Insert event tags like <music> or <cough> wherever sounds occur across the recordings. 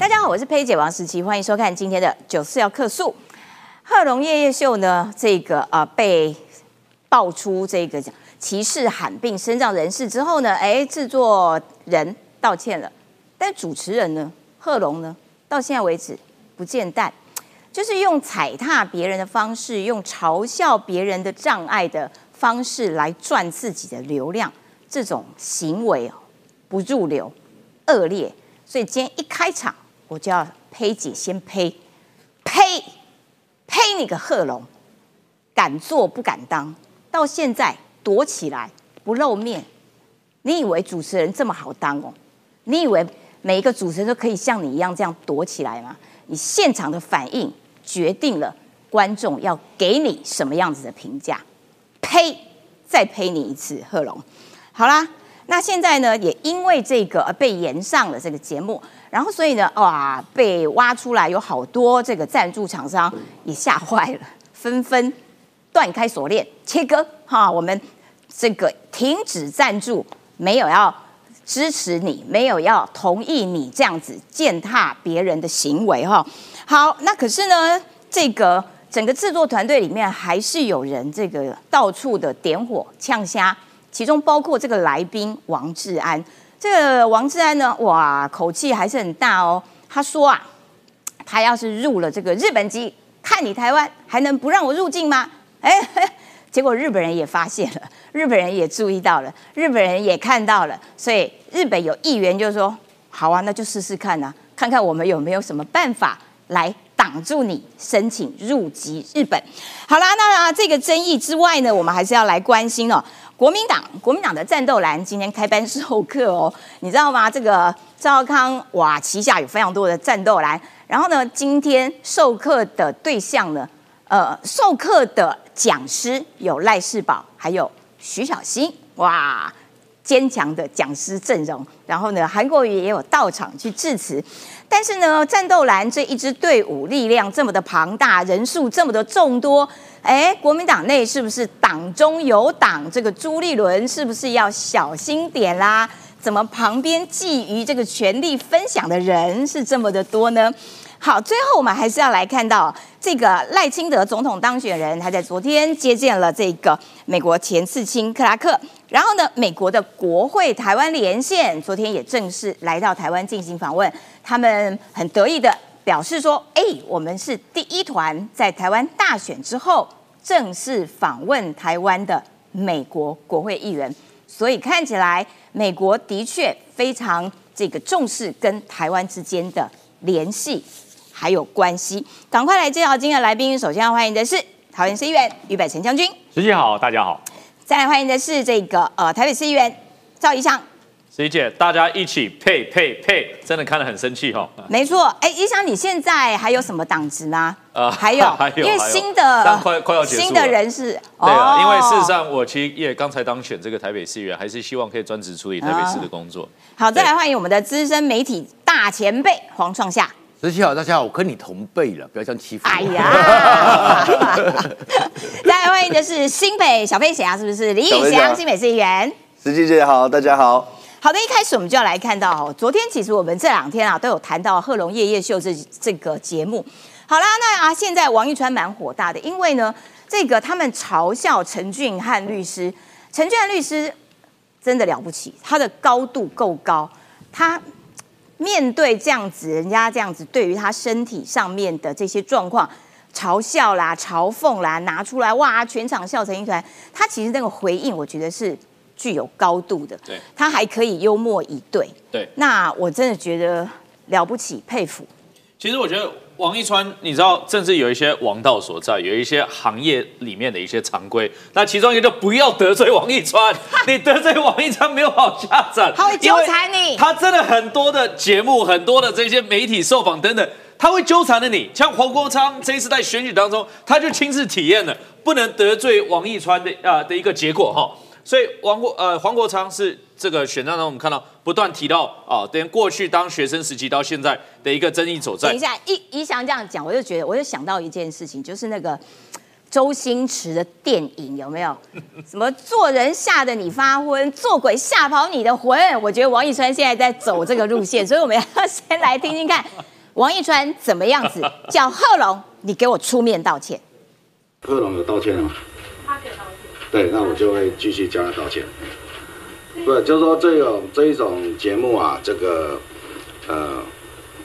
大家好，我是佩姐王时琪，欢迎收看今天的九四要客诉。贺龙夜夜秀呢，这个呃被爆出这个歧视罕病身障人士之后呢，哎，制作人道歉了，但主持人呢，贺龙呢，到现在为止不见蛋，就是用踩踏别人的方式，用嘲笑别人的障碍的方式来赚自己的流量，这种行为哦不入流，恶劣。所以今天一开场。我就要呸姐先呸，呸呸你个贺龙，敢做不敢当，到现在躲起来不露面，你以为主持人这么好当哦？你以为每一个主持人都可以像你一样这样躲起来吗？你现场的反应决定了观众要给你什么样子的评价。呸！再呸你一次，贺龙。好啦，那现在呢，也因为这个而被延上了这个节目。然后，所以呢，哇，被挖出来有好多这个赞助厂商也吓坏了，<laughs> 纷纷断开锁链，切割哈，我们这个停止赞助，没有要支持你，没有要同意你这样子践踏别人的行为哈。好，那可是呢，这个整个制作团队里面还是有人这个到处的点火呛虾，其中包括这个来宾王志安。这个王志安呢，哇，口气还是很大哦。他说啊，他要是入了这个日本籍，看你台湾还能不让我入境吗？哎，<laughs> 结果日本人也发现了，日本人也注意到了，日本人也看到了，所以日本有议员就说，好啊，那就试试看呐，看看我们有没有什么办法来挡住你申请入籍日本。好啦，那这个争议之外呢，我们还是要来关心哦。国民党，国民党的战斗蓝今天开班授课哦，<laughs> 你知道吗？这个赵康哇旗下有非常多的战斗蓝，然后呢，今天授课的对象呢，呃，授课的讲师有赖世宝，还有徐小新，哇，坚强的讲师阵容。然后呢，韩国瑜也有到场去致辞。但是呢，战斗蓝这一支队伍力量这么的庞大，人数这么的众多。哎，国民党内是不是党中有党？这个朱立伦是不是要小心点啦？怎么旁边觊觎这个权力分享的人是这么的多呢？好，最后我们还是要来看到这个赖清德总统当选人，他在昨天接见了这个美国前次卿克拉克，然后呢，美国的国会台湾连线昨天也正式来到台湾进行访问，他们很得意的。表示说：“哎，我们是第一团在台湾大选之后正式访问台湾的美国国会议员，所以看起来美国的确非常这个重视跟台湾之间的联系还有关系。赶快来介绍今天的来宾，首先要欢迎的是桃园市议员于北辰将军，主席好，大家好。再来欢迎的是这个呃台北市议员赵一翔。”李姐，大家一起配配配，真的看得很生气哈。没错，哎，一翔你现在还有什么党职吗？呃，还有，<laughs> 还有，因为新的快快要结束新的人士，对啊，因为事实上我其实也刚才当选这个台北市议员，还是希望可以专职处理台北市的工作。好，再来欢迎我们的资深媒体大前辈黄创夏。十七好，大家好，我跟你同辈了，不要这样欺负。哎呀，<laughs> 再来欢迎的是新北小飞侠，是不是李以翔新北市议员？十七姐好，大家好。好的，一开始我们就要来看到哦，昨天其实我们这两天啊都有谈到《贺龙夜夜秀》这这个节目。好啦，那啊现在王一川蛮火大的，因为呢，这个他们嘲笑陈俊汉律师，陈俊汉律师真的了不起，他的高度够高，他面对这样子人家这样子对于他身体上面的这些状况嘲笑啦、嘲讽啦，拿出来哇，全场笑成一团。他其实那个回应，我觉得是。具有高度的，对，他还可以幽默以对，对，那我真的觉得了不起，佩服。其实我觉得王一川，你知道，政治有一些王道所在，有一些行业里面的一些常规。那其中一个就不要得罪王一川，<laughs> 你得罪王一川没有好下场，他会纠缠你。他真的很多的节目，很多的这些媒体受访等等，他会纠缠着你。像黄国昌这一次在选举当中，他就亲自体验了不能得罪王一川的啊的一个结果哈。所以王国呃黄国昌是这个选战中我们看到不断提到啊，等过去当学生时期到现在的一个争议所在。等一下，一一想这样讲，我就觉得我就想到一件事情，就是那个周星驰的电影有没有？什么做人吓得你发昏，做鬼吓跑你的魂？我觉得王一川现在在走这个路线，所以我们要先来听听看王一川怎么样子？叫贺龙，你给我出面道歉。贺龙有道歉了吗？他可以道歉。对，那我就会继续叫他道歉。不，就是说这种这一种节目啊，这个呃，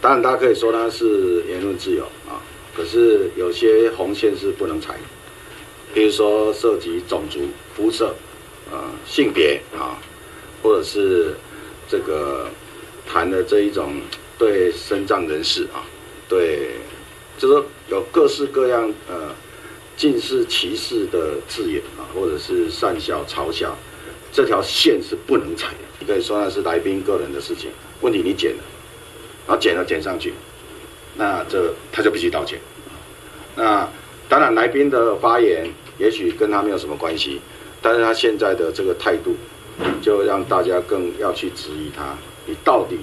当然大家可以说它是言论自由啊，可是有些红线是不能踩，比如说涉及种族、肤色、呃性别啊，或者是这个谈的这一种对身障人士啊，对，就是说有各式各样呃近似歧视的字眼啊，或者是善笑、嘲笑，这条线是不能踩的。你可以说那是来宾个人的事情，问题你剪了，然后剪了剪上去，那这他就必须道歉。那当然，来宾的发言也许跟他没有什么关系，但是他现在的这个态度，就让大家更要去质疑他，你到底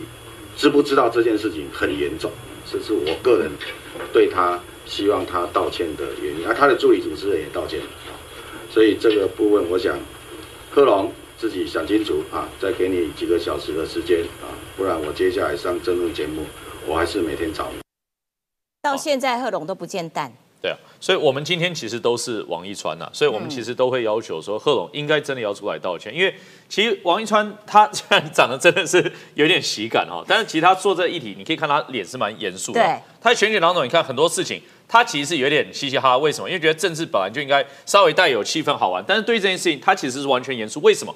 知不知道这件事情很严重？这是我个人对他希望他道歉的原因。而他的助理主持人也道歉了，所以这个部分，我想贺龙自己想清楚啊，再给你几个小时的时间啊，不然我接下来上争论节目，我还是每天找你。到现在贺龙都不见蛋。对啊，所以我们今天其实都是王一川呐，所以我们其实都会要求说贺龙应该真的要出来道歉，因为其实王一川他虽然长得真的是有点喜感哈，<laughs> 但是其实他做这议题，你可以看他脸是蛮严肃的。对，他在选举当中，你看很多事情，他其实是有点嘻嘻哈哈。为什么？因为觉得政治本来就应该稍微带有气氛好玩，但是对于这件事情，他其实是完全严肃。为什么？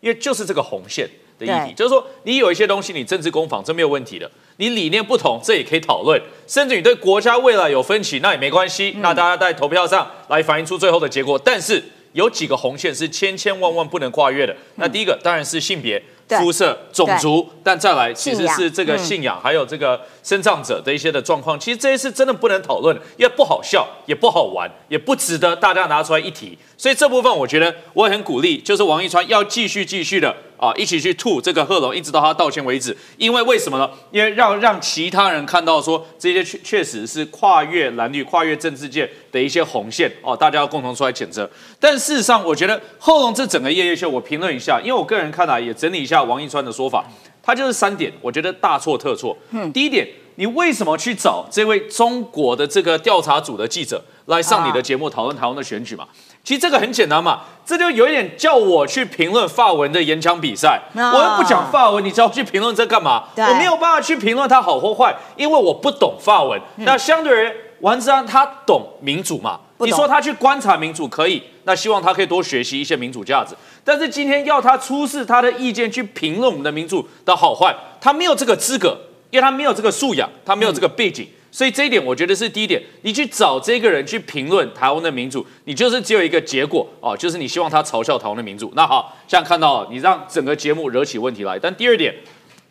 因为就是这个红线的议题，就是说你有一些东西你政治攻防这没有问题的。你理念不同，这也可以讨论；甚至你对国家未来有分歧，那也没关系。那大家在投票上来反映出最后的结果。但是有几个红线是千千万万不能跨越的。那第一个当然是性别、肤色、种族，但再来其实是这个信仰，还有这个生障者的一些的状况。其实这些是真的不能讨论，因为不好笑，也不好玩，也不值得大家拿出来一提。所以这部分我觉得我也很鼓励，就是王一川要继续继续的。啊，一起去吐这个贺龙，一直到他道歉为止。因为为什么呢？因为让让其他人看到说这些确确实是跨越蓝绿、跨越政治界的一些红线哦，大家要共同出来谴责。但事实上，我觉得贺龙这整个夜夜秀，我评论一下，因为我个人看来也整理一下王一川的说法，他就是三点，我觉得大错特错。嗯，第一点，你为什么去找这位中国的这个调查组的记者来上你的节目讨论台湾的选举嘛？其实这个很简单嘛，这就有一点叫我去评论法文的演讲比赛，我又不讲法文，你知道去评论这干嘛？我没有办法去评论它好或坏，因为我不懂法文。那相对而王志安他懂民主嘛？你说他去观察民主可以，那希望他可以多学习一些民主价值。但是今天要他出示他的意见去评论我们的民主的好坏，他没有这个资格，因为他没有这个素养，他没有这个背景。所以这一点，我觉得是第一点。你去找这个人去评论台湾的民主，你就是只有一个结果哦，就是你希望他嘲笑台湾的民主。那好，像看到你让整个节目惹起问题来。但第二点，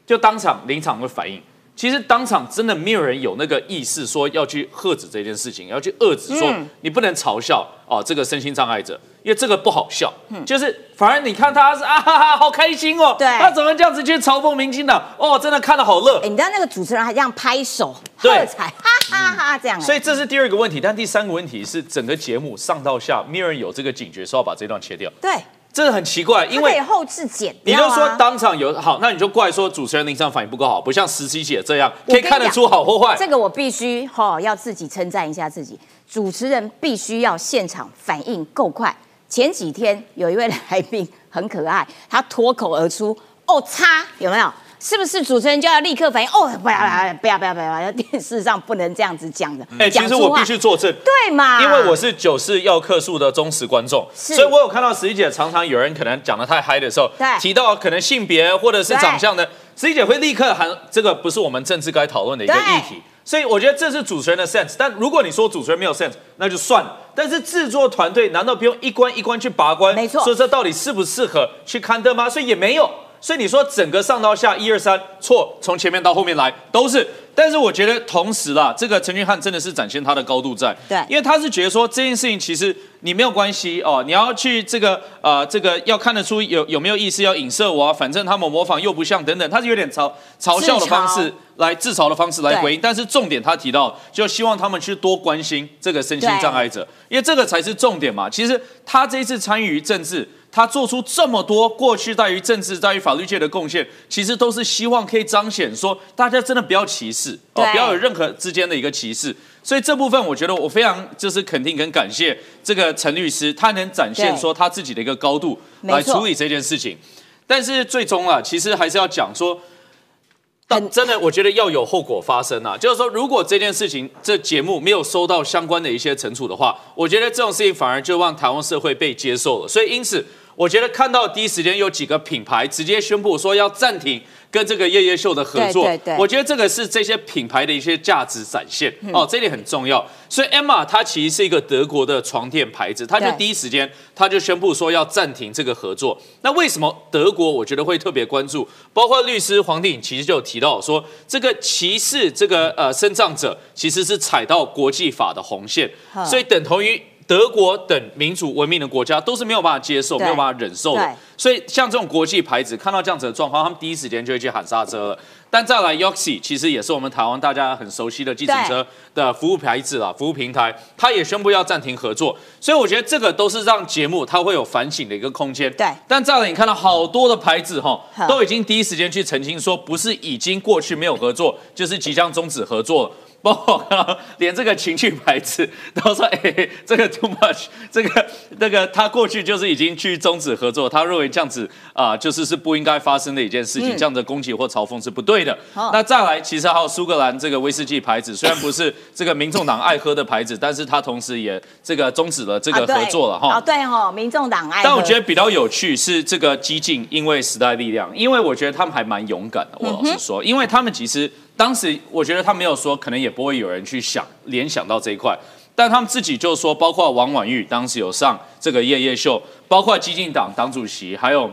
就当场临场的反应，其实当场真的没有人有那个意识说要去喝止这件事情，要去遏制说你不能嘲笑哦这个身心障碍者。因为这个不好笑，就是反而你看他是 <laughs> 啊哈哈，好开心哦，对，他怎么这样子去嘲讽民进党？哦，真的看的好乐。哎，你知道那个主持人还这样拍手喝彩，<laughs> 哈哈哈这样。所以这是第二个问题，但第三个问题是整个节目上到下没有人有这个警觉，说要把这段切掉。对，这很奇怪，因为后置剪，你就说当场有好，那你就怪说主持人临场反应不够好，不像实习姐这样可以看得出好或坏。这个我必须哈要自己称赞一下自己，主持人必须要现场反应够快。前几天有一位来宾很可爱，他脱口而出“哦擦”，有没有？是不是主持人就要立刻反应？哦，不要不要不要不要不要！电视上不能这样子讲的。哎，其实我必须作证，对嘛？因为我是九四要客数的忠实观众，所以我有看到十一姐常常有人可能讲的太嗨的时候，提到可能性别或者是长相的，十一姐会立刻喊这个不是我们政治该讨论的一个议题。所以我觉得这是主持人的 sense，但如果你说主持人没有 sense，那就算了。但是制作团队难道不用一关一关去把关？没错，说这到底适不适合去刊登吗？所以也没有。所以你说整个上到下一二三错，从前面到后面来都是。但是我觉得同时啦，这个陈俊翰真的是展现他的高度在，对，因为他是觉得说这件事情其实你没有关系哦，你要去这个呃这个要看得出有有没有意思要影射我啊，反正他们模仿又不像等等，他是有点嘲嘲笑的方式来自嘲的方式来回应。但是重点他提到，就希望他们去多关心这个身心障碍者，因为这个才是重点嘛。其实他这一次参与政治。他做出这么多过去在于政治、在于法律界的贡献，其实都是希望可以彰显说，大家真的不要歧视哦，不要有任何之间的一个歧视。所以这部分，我觉得我非常就是肯定跟感谢这个陈律师，他能展现说他自己的一个高度来处理这件事情。但是最终啊，其实还是要讲说。但真的，我觉得要有后果发生啊！就是说，如果这件事情这节目没有收到相关的一些惩处的话，我觉得这种事情反而就让台湾社会被接受了。所以，因此，我觉得看到第一时间有几个品牌直接宣布说要暂停。跟这个夜夜秀的合作，我觉得这个是这些品牌的一些价值展现哦，这点很重要。所以 Emma 它其实是一个德国的床垫牌子，它就第一时间它就宣布说要暂停这个合作。那为什么德国我觉得会特别关注？包括律师黄定其实就有提到说，这个歧视这个呃生障者其实是踩到国际法的红线，所以等同于。德国等民主文明的国家都是没有办法接受、没有办法忍受的，所以像这种国际牌子看到这样子的状况，他们第一时间就会去喊刹车了。但再来 Yoxi，其实也是我们台湾大家很熟悉的计程车的服务牌子啦，服务平台，他也宣布要暂停合作。所以我觉得这个都是让节目它会有反省的一个空间。对。但再来你看到好多的牌子哈，都已经第一时间去澄清说，不是已经过去没有合作，就是即将终止合作了。包括 <laughs> 连这个情绪排斥都说，哎，这个 too much，这个那个他过去就是已经去终止合作，他认为这样子啊，就是是不应该发生的一件事情，这样的攻击或嘲讽是不对的。那再来，其实还有苏格兰这个威士忌牌子，虽然不是 <laughs> 这个民众党爱喝的牌子，但是它同时也这个终止了这个合作了哈。哦，对哈，民众党爱。但我觉得比较有趣是这个激进，因为时代力量，因为我觉得他们还蛮勇敢的。我老实说，因为他们其实。当时我觉得他没有说，可能也不会有人去想联想到这一块，但他们自己就说，包括王婉玉当时有上这个夜夜秀，包括激进党党主席，还有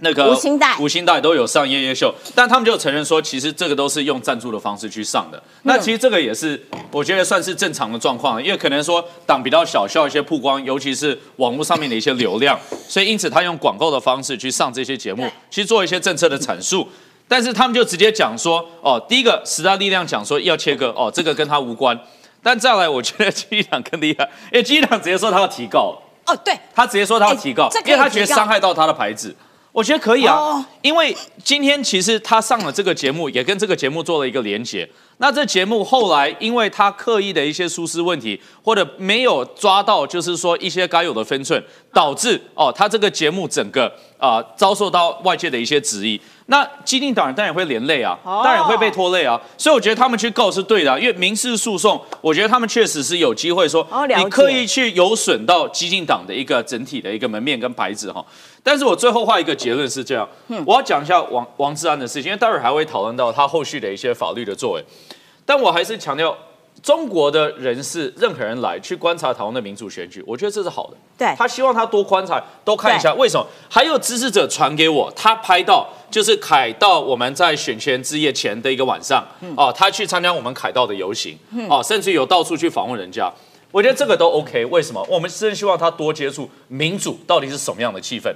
那个吴兴代，吴兴代都有上夜夜秀，但他们就承认说，其实这个都是用赞助的方式去上的。那其实这个也是我觉得算是正常的状况，因为可能说党比较小，需要一些曝光，尤其是网络上面的一些流量，所以因此他用广告的方式去上这些节目，去做一些政策的阐述。但是他们就直接讲说，哦，第一个十大力量讲说要切割，哦，这个跟他无关。但再来，我觉得基党更厉害，因为基党直接说他要提告，哦，对，他直接说他要提告，因为他觉得伤害到他的牌子。我觉得可以啊，因为今天其实他上了这个节目，也跟这个节目做了一个连结。那这节目后来，因为他刻意的一些疏失问题，或者没有抓到，就是说一些该有的分寸，导致哦，他这个节目整个啊遭受到外界的一些质疑。那激进党人当然会连累啊，当然会被拖累啊。所以我觉得他们去告是对的，因为民事诉讼，我觉得他们确实是有机会说，你刻意去有损到激进党的一个整体的一个门面跟牌子哈。但是我最后画一个结论是这样，我要讲一下王王志安的事情，因为待会儿还会讨论到他后续的一些法律的作为。但我还是强调，中国的人士任何人来去观察台湾的民主选举，我觉得这是好的。对，他希望他多观察、多看一下。为什么？还有支持者传给我，他拍到就是凯道我们在选前之夜前的一个晚上，哦，他去参加我们凯道的游行，哦，甚至有到处去访问人家。我觉得这个都 OK。为什么？我们真希望他多接触民主到底是什么样的气氛。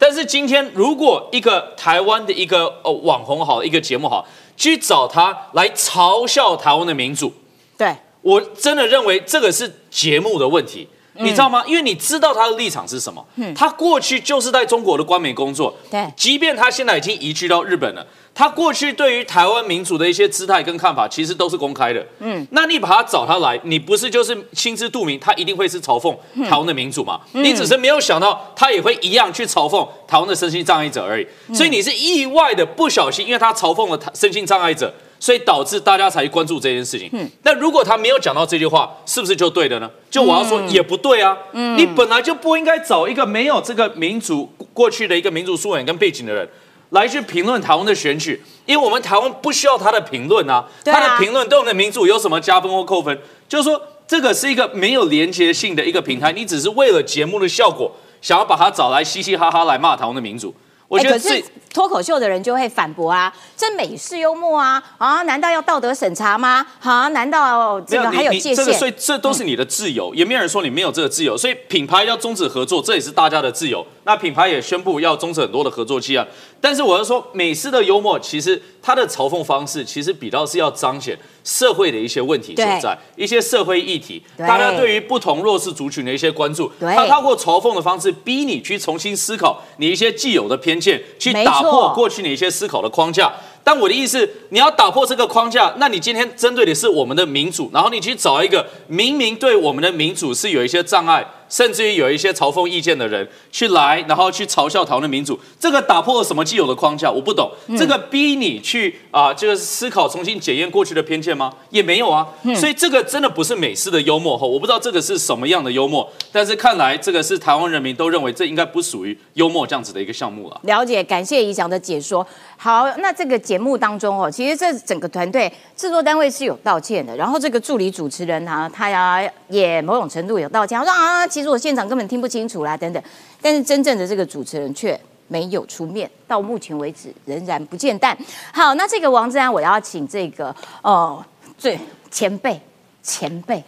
但是今天，如果一个台湾的一个哦网红好，一个节目好。去找他来嘲笑台湾的民主，对。我真的认为这个是节目的问题，你知道吗？因为你知道他的立场是什么，他过去就是在中国的官媒工作，对，即便他现在已经移居到日本了。他过去对于台湾民主的一些姿态跟看法，其实都是公开的。嗯，那你把他找他来，你不是就是心知肚明，他一定会是嘲讽台湾的民主嘛？你只是没有想到，他也会一样去嘲讽台湾的身心障碍者而已。所以你是意外的不小心，因为他嘲讽了他身心障碍者，所以导致大家才去关注这件事情。嗯，那如果他没有讲到这句话，是不是就对的呢？就我要说也不对啊。嗯，你本来就不应该找一个没有这个民主过去的一个民主素养跟背景的人。来去评论台湾的选举，因为我们台湾不需要他的评论啊，他的评论对我们的民主有什么加分或扣分？就是说，这个是一个没有连接性的一个平台，你只是为了节目的效果，想要把他找来嘻嘻哈哈来骂台湾的民主。我觉得是脱口秀的人就会反驳啊，这美式幽默啊啊，难道要道德审查吗？啊，难道这个还有界限？所以这都是你的自由，也没有人说你没有这个自由。所以品牌要终止合作，这也是大家的自由。那品牌也宣布要终止很多的合作期啊。但是我要说，美式的幽默其实它的嘲讽方式，其实比较是要彰显社会的一些问题所在，一些社会议题，大家对于不同弱势族群的一些关注。它透过嘲讽的方式，逼你去重新思考你一些既有的偏见，去打破过去你一些思考的框架。但我的意思，你要打破这个框架，那你今天针对的是我们的民主，然后你去找一个明明对我们的民主是有一些障碍。甚至于有一些嘲讽意见的人去来，然后去嘲笑台湾的民主，这个打破了什么既有的框架？我不懂，这个逼你去啊，这个思考重新检验过去的偏见吗？也没有啊，所以这个真的不是美式的幽默哈，我不知道这个是什么样的幽默，但是看来这个是台湾人民都认为这应该不属于幽默这样子的一个项目了。了解，感谢怡翔的解说。好，那这个节目当中哦，其实这整个团队制作单位是有道歉的，然后这个助理主持人呢，他呀也某种程度有道歉，他说啊。其实我现场根本听不清楚啦，等等，但是真正的这个主持人却没有出面，到目前为止仍然不见弹。好，那这个王志安，我要请这个哦，最前辈 <laughs> 前辈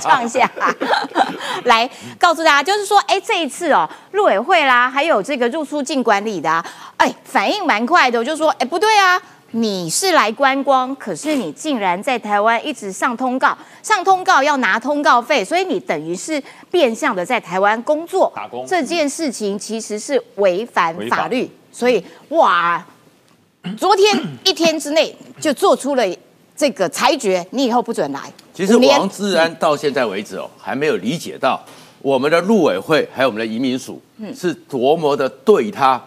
唱下来告诉大家，就是说，哎，这一次哦，陆委会啦，还有这个入出境管理的，哎，反应蛮快的，我就说，哎，不对啊。你是来观光，可是你竟然在台湾一直上通告，上通告要拿通告费，所以你等于是变相的在台湾工作打工。这件事情其实是违反法律，所以哇，昨天一天之内就做出了这个裁决，你以后不准来。其实王志安到现在为止哦，还没有理解到我们的陆委会还有我们的移民署是多么的对他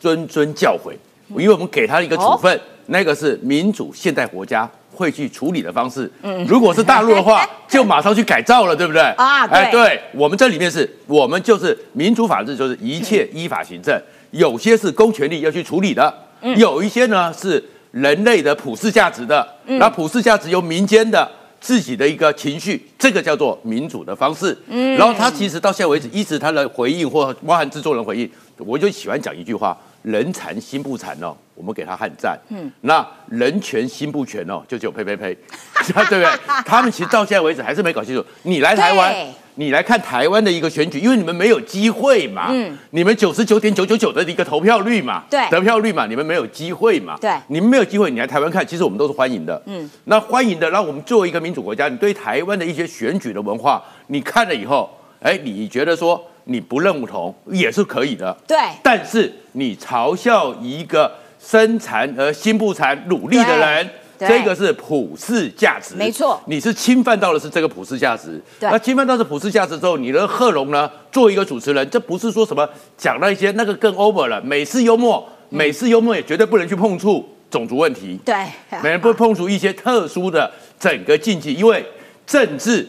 谆谆教诲，因为我们给他一个处分。那个是民主现代国家会去处理的方式。嗯，如果是大陆的话，<laughs> 就马上去改造了，对不对？啊，哎，对我们这里面是我们就是民主法治，就是一切依法行政。有些是公权力要去处理的，有一些呢是人类的普世价值的。那普世价值由民间的自己的一个情绪，这个叫做民主的方式。嗯，然后他其实到现在为止，一直他的回应或包含制作人回应，我就喜欢讲一句话。人残心不残哦，我们给他汉赞。嗯，那人权心不全哦，就只有呸呸呸，<laughs> 对不对？他们其实到现在为止还是没搞清楚。你来台湾，你来看台湾的一个选举，因为你们没有机会嘛。嗯，你们九十九点九九九的一个投票率嘛，对，得票率嘛，你们没有机会嘛。对，你们没有机会，你来台湾看，其实我们都是欢迎的。嗯，那欢迎的，让我们作为一个民主国家，你对台湾的一些选举的文化，你看了以后，哎，你觉得说？你不认同也是可以的，对。但是你嘲笑一个身残而心不残、努力的人，这个是普世价值，没错。你是侵犯到的是这个普世价值。那侵犯到是普世价值之后，你的贺龙呢？作为一个主持人，这不是说什么讲那些那个更 over 了。美式幽默，美式幽默也绝对不能去碰触种族问题，对，没人不碰触一些特殊的整个禁忌，因为政治。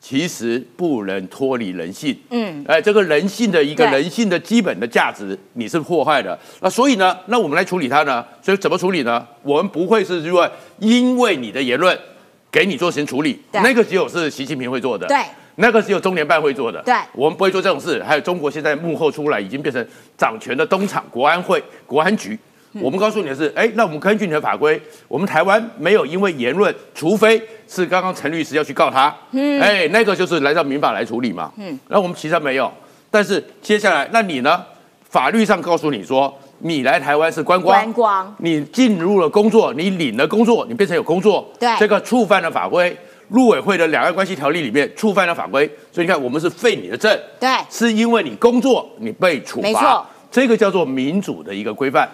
其实不能脱离人性，嗯，哎，这个人性的一个人性的基本的价值，你是破坏的。那所以呢，那我们来处理它呢？所以怎么处理呢？我们不会是因为因为你的言论给你做成处理，那个只有是习近平会做的，对，那个只有中联办会做的，对，我们不会做这种事。还有中国现在幕后出来已经变成掌权的东厂国安会、国安局。我们告诉你的是，哎，那我们根据你的法规，我们台湾没有因为言论，除非是刚刚陈律师要去告他，嗯，哎，那个就是来到民法来处理嘛，嗯，那我们其实没有。但是接下来，那你呢？法律上告诉你说，你来台湾是观光，观光，你进入了工作，你领了工作，你变成有工作，对，这个触犯了法规，陆委会的两岸关系条例里面触犯了法规，所以你看，我们是废你的证，对，是因为你工作你被处罚，没错，这个叫做民主的一个规范。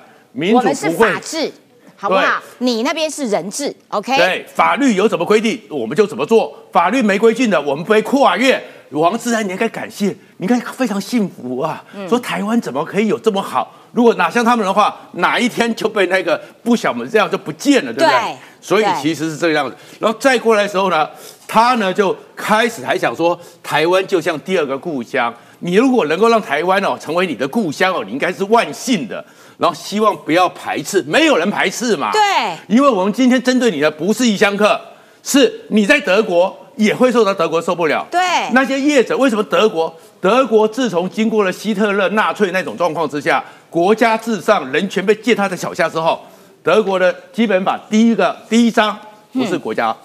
我们是法治，好不好？你那边是人治，OK？对，法律有怎么规定，我们就怎么做。法律没规定的，我们不会跨越。王志安，你应该感谢，你应该非常幸福啊！说台湾怎么可以有这么好？如果哪像他们的话，哪一天就被那个不小们这样就不见了，对不对？所以其实是这个样子。然后再过来的时候呢，他呢就开始还想说，台湾就像第二个故乡。你如果能够让台湾哦成为你的故乡哦，你应该是万幸的。然后希望不要排斥，没有人排斥嘛。对，因为我们今天针对你的不是异乡客，是你在德国也会受到德国受不了。对，那些业者为什么德国？德国自从经过了希特勒纳粹那种状况之下，国家至上，人权被践踏在脚下之后，德国的基本法第一个第一章不是国家嗯，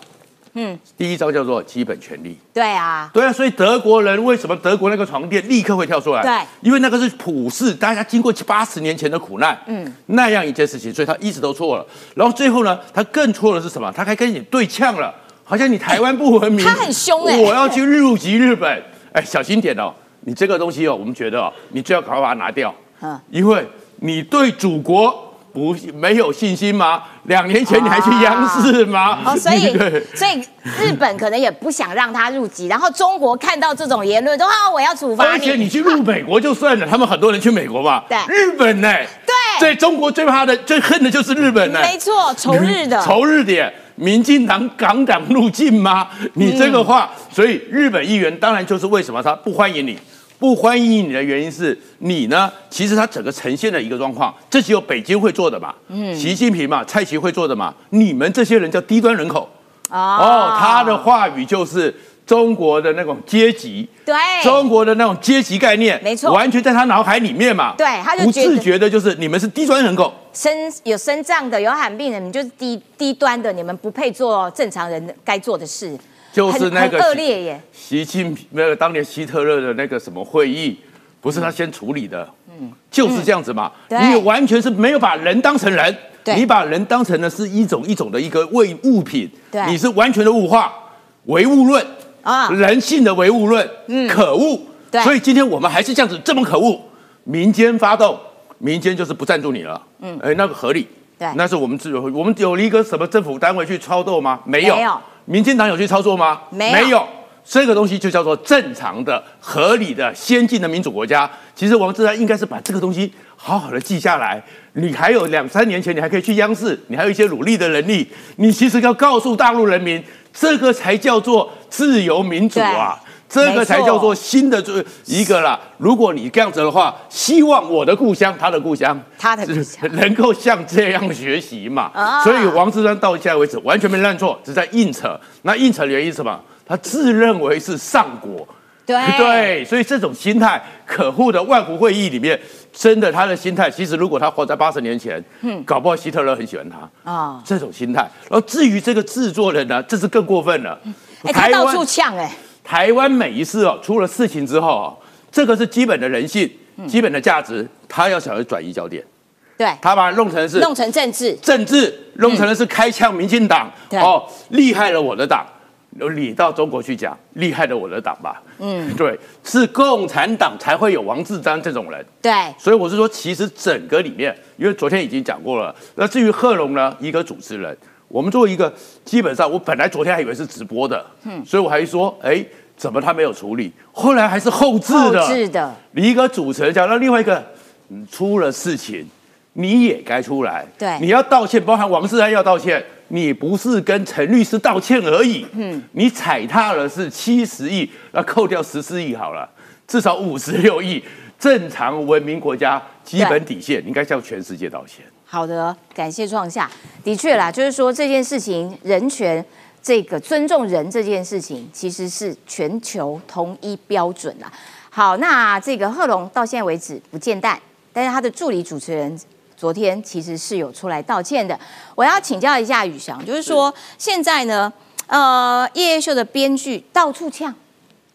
第一招叫做基本权利。对啊，对啊，所以德国人为什么德国那个床垫立刻会跳出来？对，因为那个是普世，大家经过八十年前的苦难，嗯，那样一件事情，所以他一直都错了。然后最后呢，他更错的是什么？他还跟你对呛了，好像你台湾不文明，他很凶哎我要去入籍日本，哎，小心点哦，你这个东西哦，我们觉得哦，你最好赶快把它拿掉，嗯因为你对祖国。不没有信心吗？两年前你还去央视吗？哦，<laughs> 所以所以日本可能也不想让他入籍，然后中国看到这种言论，说啊我要处罚而且你去入美国就算了，他们很多人去美国嘛。对日本呢？对对中国最怕的、最恨的就是日本呢。没错，仇日的，仇日的，民进党港党入境吗？你这个话，所以日本议员当然就是为什么他不欢迎你。不欢迎你的原因是你呢？其实他整个呈现的一个状况，这只有北京会做的嘛，嗯，习近平嘛，蔡奇会做的嘛，你们这些人叫低端人口，哦，他的话语就是中国的那种阶级，对。中国的那种阶级概念，没错。完全在他脑海里面嘛，对他就不自觉的就是你们是低端人口，身有生障的，有罕病的，你们就是低低端的，你们不配做正常人该做的事，就是那个恶劣耶。习近平没有当年希特勒的那个什么会议，不是他先处理的，嗯，就是这样子嘛。对你完全是没有把人当成人，你把人当成的是一种一种的一个为物品，对。你是完全的物化，唯物论啊。人性的唯物论，嗯。可恶。对。所以今天我们还是这样子这么可恶，民间发动，民间就是不赞助你了，嗯，哎，那个合理。对。那是我们自由，我们有一个什么政府单位去操作吗？没有。没有民进党有去操作吗？没有没有。这个东西就叫做正常的、合理的、先进的民主国家。其实王志安应该是把这个东西好好的记下来。你还有两三年前，你还可以去央视，你还有一些努力的能力。你其实要告诉大陆人民，这个才叫做自由民主啊！对这个才叫做新的这一个啦。如果你这样子的话，希望我的故乡，他的故乡，他的故乡能够像这样学习嘛。啊所以王志山到现在为止完全没认错，只在硬扯。那硬扯的原因是什么？他自认为是上国。对对，所以这种心态，可恶的万湖会议里面，真的他的心态，其实如果他活在八十年前，嗯，搞不好希特勒很喜欢他啊这种心态。然后至于这个制作人呢，这是更过分了。哎，他到处呛哎，台湾每一次哦出了事情之后哦，这个是基本的人性、嗯基本的价值，他要想要转移焦点，对，他把它弄成是弄成政治，政治，弄成的是开枪民进党，对哦，厉害了我的党。你到中国去讲，厉害了我的党吧？嗯，对，是共产党才会有王志章这种人。对，所以我是说，其实整个里面，因为昨天已经讲过了。那至于贺龙呢，一个主持人，我们作为一个，基本上我本来昨天还以为是直播的，嗯，所以我还说，哎，怎么他没有处理？后来还是后置的，后置的。你一个主持人讲，那另外一个，嗯，出了事情，你也该出来，对你要道歉，包含王志安要道歉。你不是跟陈律师道歉而已，嗯，你踩踏了是七十亿，那扣掉十四亿好了，至少五十六亿。正常文明国家基本底线应该向全世界道歉。好的，感谢创下。的确啦，就是说这件事情，人权这个尊重人这件事情，其实是全球同一标准啦。好，那这个贺龙到现在为止不见蛋，但是他的助理主持人昨天其实是有出来道歉的。我要请教一下宇翔，就是说现在呢，呃，夜夜秀的编剧到处呛。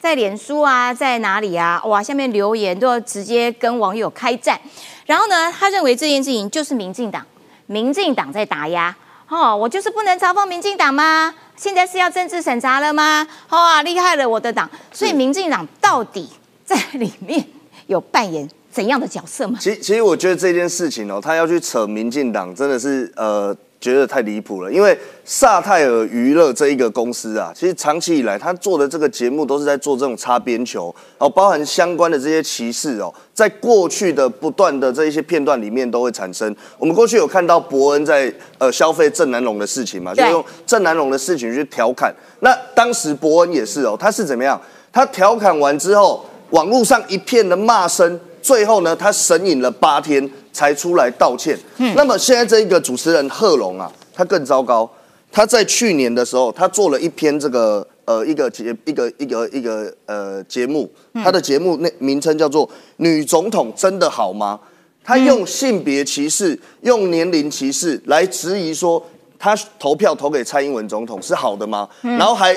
在脸书啊，在哪里啊？哇，下面留言都要直接跟网友开战。然后呢，他认为这件事情就是民进党，民进党在打压。哦，我就是不能嘲讽民进党吗？现在是要政治审查了吗？哇、厉害了我的党！所以民进党到底在里面有扮演怎样的角色吗？其其实我觉得这件事情哦，他要去扯民进党，真的是呃觉得太离谱了。因为萨泰尔娱乐这一个公司啊，其实长期以来他做的这个节目都是在做这种擦边球哦，包含相关的这些歧视哦，在过去的不断的这一些片段里面都会产生。我们过去有看到伯恩在呃消费郑南龙的事情嘛，就用郑南龙的事情去调侃。那当时伯恩也是哦，他是怎么样？他调侃完之后，网络上一片的骂声，最后呢，他神隐了八天才出来道歉。那么现在这一个主持人贺龙啊，他更糟糕。他在去年的时候，他做了一篇这个呃一个节一个一个一个呃节目，他的节目那名称叫做《女总统真的好吗》。他用性别歧视、用年龄歧视来质疑说，他投票投给蔡英文总统是好的吗？然后还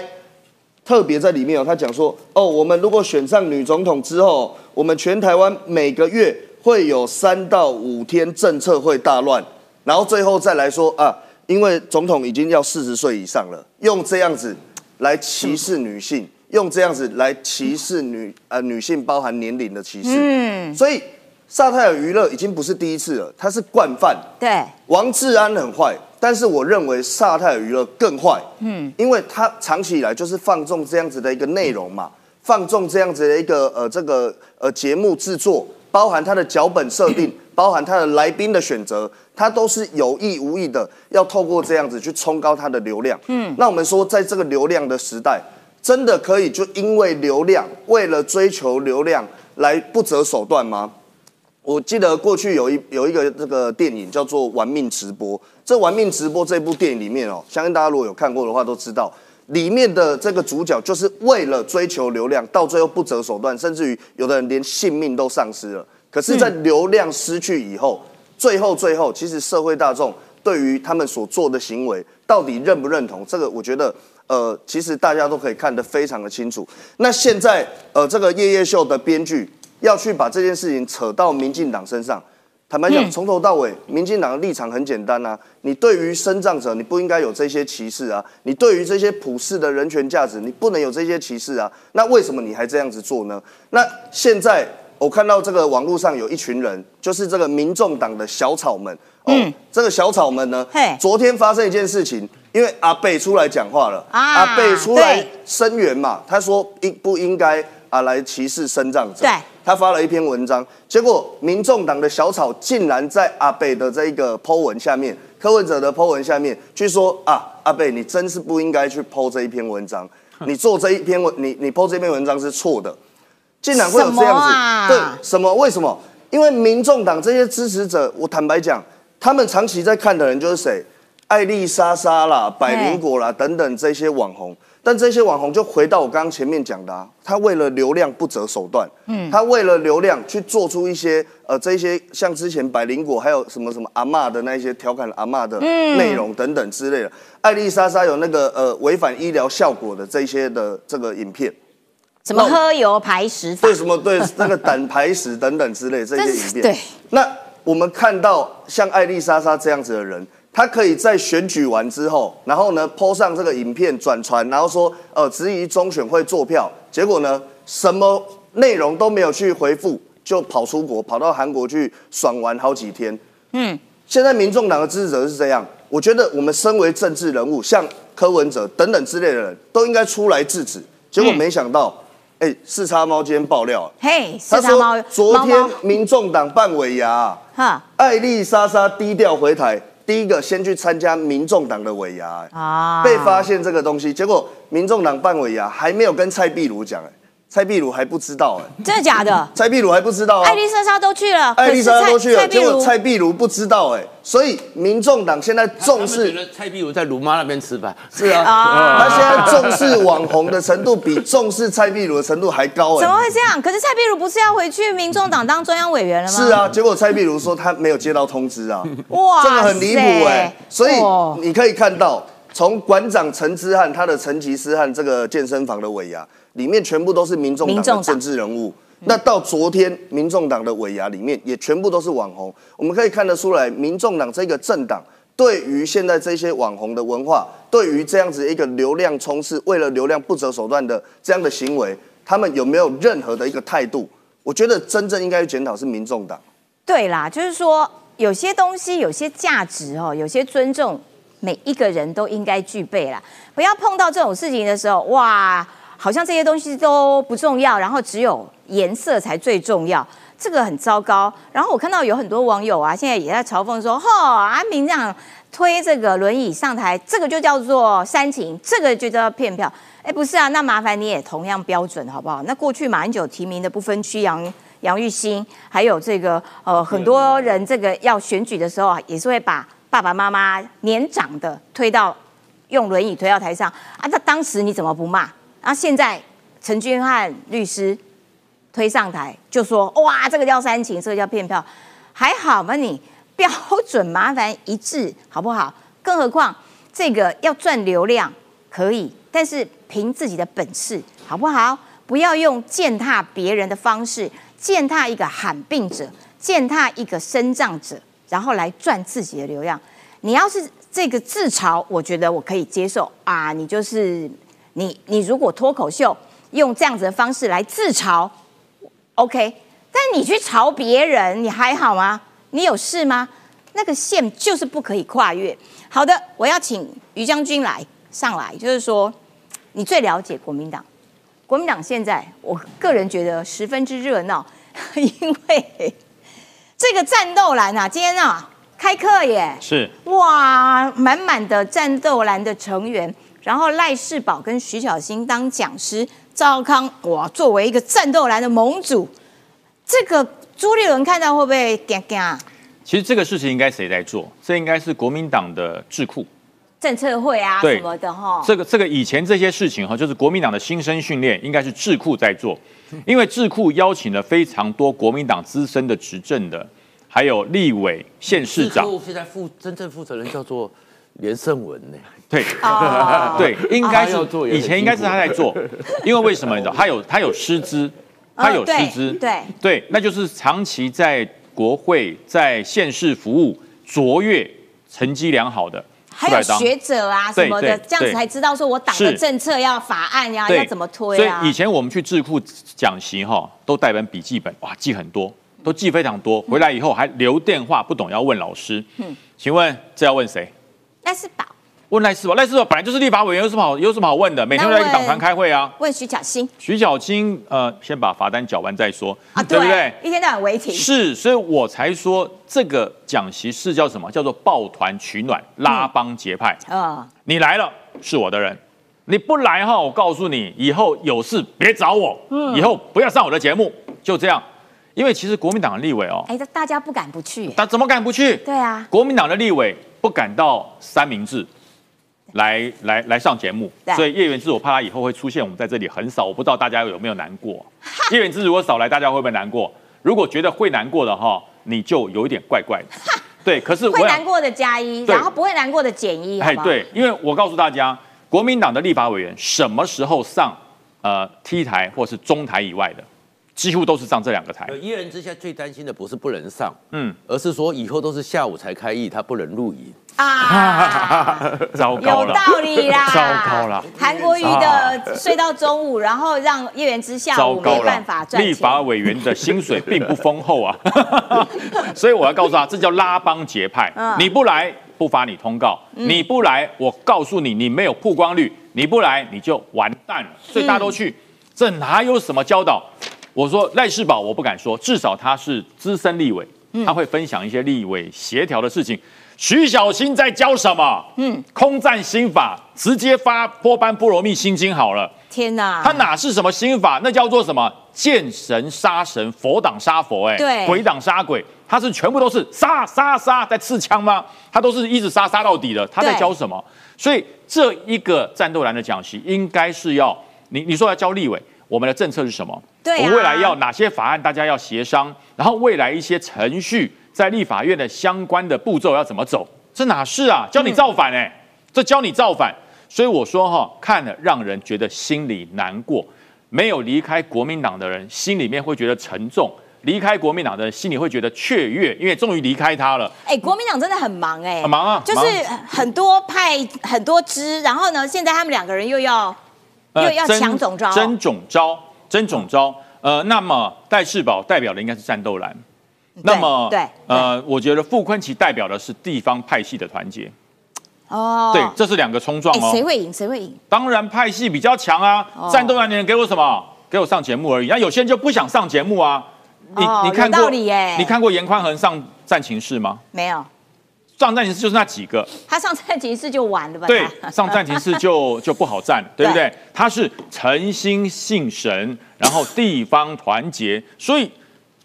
特别在里面哦，他讲说，哦，我们如果选上女总统之后，我们全台湾每个月会有三到五天政策会大乱，然后最后再来说啊，因为总统已经要四十岁以上了，用这样子来歧视女性，用这样子来歧视女呃女性包含年龄的歧视，嗯，所以萨泰尔娱乐已经不是第一次了，他是惯犯，对，王志安很坏，但是我认为萨泰尔娱乐更坏，嗯，因为他长期以来就是放纵这样子的一个内容嘛，放纵这样子的一个呃这个呃节目制作，包含他的脚本设定，<coughs> 包含他的来宾的选择，他都是有意无意的要透过这样子去冲高他的流量，嗯，那我们说在这个流量的时代，真的可以就因为流量，为了追求流量来不择手段吗？我记得过去有一有一个这个电影叫做《玩命直播》，这《玩命直播》这部电影里面哦，相信大家如果有看过的话都知道，里面的这个主角就是为了追求流量，到最后不择手段，甚至于有的人连性命都丧失了。可是，在流量失去以后，最后最后，其实社会大众对于他们所做的行为到底认不认同，这个我觉得。呃，其实大家都可以看得非常的清楚。那现在，呃，这个夜夜秀的编剧要去把这件事情扯到民进党身上，坦白讲，从头到尾，民进党的立场很简单啊，你对于生障者，你不应该有这些歧视啊；你对于这些普世的人权价值，你不能有这些歧视啊。那为什么你还这样子做呢？那现在我看到这个网络上有一群人，就是这个民众党的小草们。嗯，这个小草们呢，昨天发生一件事情。因为阿贝出来讲话了，阿贝出来声援嘛，他说应不应该啊来歧视生障者？对，他发了一篇文章，结果民众党的小草竟然在阿贝的这一个 Po 文下面，柯文哲的 Po 文下面去说啊，阿贝你真是不应该去 Po 这一篇文章，你做这一篇文，你你 Po 这篇文章是错的，竟然会有这样子，对，什么？为什么？因为民众党这些支持者，我坦白讲，他们长期在看的人就是谁？艾丽莎莎啦、百灵果啦等等这些网红，但这些网红就回到我刚刚前面讲的，啊，他为了流量不择手段，嗯，他为了流量去做出一些呃这些像之前百灵果还有什么什么阿嬷的那些调侃阿嬷的内容等等之类的。艾丽莎莎有那个呃违反医疗效果的这些的这个影片，什么喝油排石对什么对那个胆排石等等之类这些影片，<laughs> 对，那我们看到像艾丽莎莎这样子的人。他可以在选举完之后，然后呢，po 上这个影片转传，然后说，呃，质疑中选会做票，结果呢，什么内容都没有去回复，就跑出国，跑到韩国去爽玩好几天。嗯，现在民众党的支持者是这样，我觉得我们身为政治人物，像柯文哲等等之类的人都应该出来制止。结果没想到，哎，四叉猫今天爆料，嘿，四叉猫，昨天民众党办尾牙，哈，艾丽莎莎低调回台。第一个先去参加民众党的尾牙，啊，被发现这个东西，结果民众党办尾牙还没有跟蔡壁如讲，哎。蔡壁如还不知道哎，真的假的？蔡壁如还不知道啊？艾丽莎莎都去了，艾丽莎莎都去了，结果蔡壁如不知道哎，所以民众党现在重视蔡壁如在卢妈那边吃饭，是啊，他现在重视网红的程度比重视蔡壁如的程度还高哎，怎么会这样？可是蔡壁如不是要回去民众党当中央委员了吗？是啊，结果蔡壁如说他没有接到通知啊，哇，这个很离谱哎，所以你可以看到，从馆长陈之汉他的成吉思汗这个健身房的尾牙。里面全部都是民众党的政治人物，那到昨天民众党的尾牙里面也全部都是网红，我们可以看得出来，民众党这个政党对于现在这些网红的文化，对于这样子一个流量冲刺、为了流量不择手段的这样的行为，他们有没有任何的一个态度？我觉得真正应该检讨是民众党。对啦，就是说有些东西、有些价值哦，有些尊重，每一个人都应该具备啦。不要碰到这种事情的时候，哇！好像这些东西都不重要，然后只有颜色才最重要，这个很糟糕。然后我看到有很多网友啊，现在也在嘲讽说：“嚯，阿明这样推这个轮椅上台，这个就叫做煽情，这个就叫骗票。”哎，不是啊，那麻烦你也同样标准好不好？那过去马英九提名的不分区杨杨玉兴，还有这个呃很多人这个要选举的时候啊，也是会把爸爸妈妈年长的推到用轮椅推到台上啊。那当时你怎么不骂？那现在陈君汉律师推上台就说：“哇，这个叫煽情，这个叫骗票，还好吗？你标准麻烦一致好不好？更何况这个要赚流量可以，但是凭自己的本事好不好？不要用践踏别人的方式，践踏一个喊病者，践踏一个生障者，然后来赚自己的流量。你要是这个自嘲，我觉得我可以接受啊。你就是你，你如果脱口秀用这样子的方式来自嘲，OK。但你去嘲别人，你还好吗？你有事吗？那个线就是不可以跨越。好的，我要请于将军来上来，就是说你最了解国民党。国民党现在，我个人觉得十分之热闹，<laughs> 因为这个战斗蓝啊，今天啊开课耶，是哇，满满的战斗蓝的成员，然后赖世宝跟徐小新当讲师，赵康哇作为一个战斗蓝的盟主，这个朱立伦看到会不会惊惊啊？其实这个事情应该谁在做？这应该是国民党的智库。政策会啊什么的哈，这个这个以前这些事情哈，就是国民党的新生训练，应该是智库在做，因为智库邀请了非常多国民党资深的执政的，还有立委、县市长，现在负真正负责人叫做连胜文呢。对，哦。对，应该是以前应该是他在做，因为为什么你知道？他有他有师资，他有师资，对对。对，那就是长期在国会、在县市服务卓越、成绩良好的，还有学者啊什么的，这样子才知道说我党的政策要法案呀，对要怎么推啊所以以。前我们去智库讲习哈，都带本笔记本，哇，记很多，都记非常多。回来以后还留电话，不懂要问老师。嗯，请问这要问谁？那是宝问赖世宝，赖世宝本来就是立法委员，有什么好有什么好问的？每天都在一个党团开会啊。问徐巧芯徐小青，呃，先把罚单缴完再说，啊，对不对？一天到晚违停，是，所以我才说这个讲习是叫什么？叫做抱团取暖，拉帮结派。呃，你来了是我的人，你不来哈，我告诉你，以后有事别找我，以后不要上我的节目，就这样。因为其实国民党的立委哦，哎，大家不敢不去耶，他怎么敢不去？对啊，国民党的立委不敢到三明治来来来上节目，所以叶元之我怕他以后会出现，我们在这里很少，我不知道大家有没有难过。叶元之如果少来，大家会不会难过？如果觉得会难过的哈，你就有一点怪怪的。对，可是我会想难过的加一，然后不会难过的减一，好哎，对，因为我告诉大家，国民党的立法委员什么时候上呃 T 台或是中台以外的，几乎都是上这两个台。一人之下最担心的不是不能上，嗯，而是说以后都是下午才开议，他不能录影。啊，<laughs> 糟糕了，有道理啦，糟糕了。韩国瑜的睡到中午，然后让叶元之下午没办法赚钱。立法委员的薪水并不丰厚啊，<laughs> 所以我要告诉他，这叫拉帮结派。嗯。你不来不发你通告，你不来我告诉你你没有曝光率，你不来你就完蛋了。所以大家都去，这哪有什么教导？我说赖世宝我不敢说，至少他是资深立委，嗯。他会分享一些立委协调的事情。徐小新在教什么？嗯，空战心法，直接发波般波罗蜜心经好了。天哪，他哪是什么心法？那叫做什么？见神杀神，佛挡杀佛、哎，对鬼挡杀鬼。他是全部都是杀杀杀在刺枪吗？他都是一直杀杀到底的。他在教什么？所以这一个战斗蓝的讲习，应该是要你你说要教立委，我们的政策是什么？对啊我们未来要哪些法案，大家要协商，然后未来一些程序在立法院的相关的步骤要怎么走？这哪是啊？教你造反哎、这教你造反。所以我说哈，看了让人觉得心里难过。没有离开国民党的人，心里面会觉得沉重；离开国民党的人，心里会觉得雀跃，因为终于离开他了。哎，国民党真的很忙哎，很忙啊就是很多派很多支，然后呢，现在他们两个人又要又要真抢总招，争总招，争总招。呃，那么戴世宝代表的应该是战斗蓝。那么，对对呃，我觉得傅昆奇代表的是地方派系的团结。哦，对，这是两个冲撞哎，哦。谁会赢？谁会赢？当然派系比较强啊，哦战斗蓝的人给我什么？给我上节目而已。那有些人就不想上节目啊。你、哦你看过有道理耶你看过严宽恒上战情室吗？没有，上战情室就是那几个，他上战情室就完了吧？对，上战情室就 <laughs> 就不好站，对不对对？他是诚心信神，然后地方团结，所以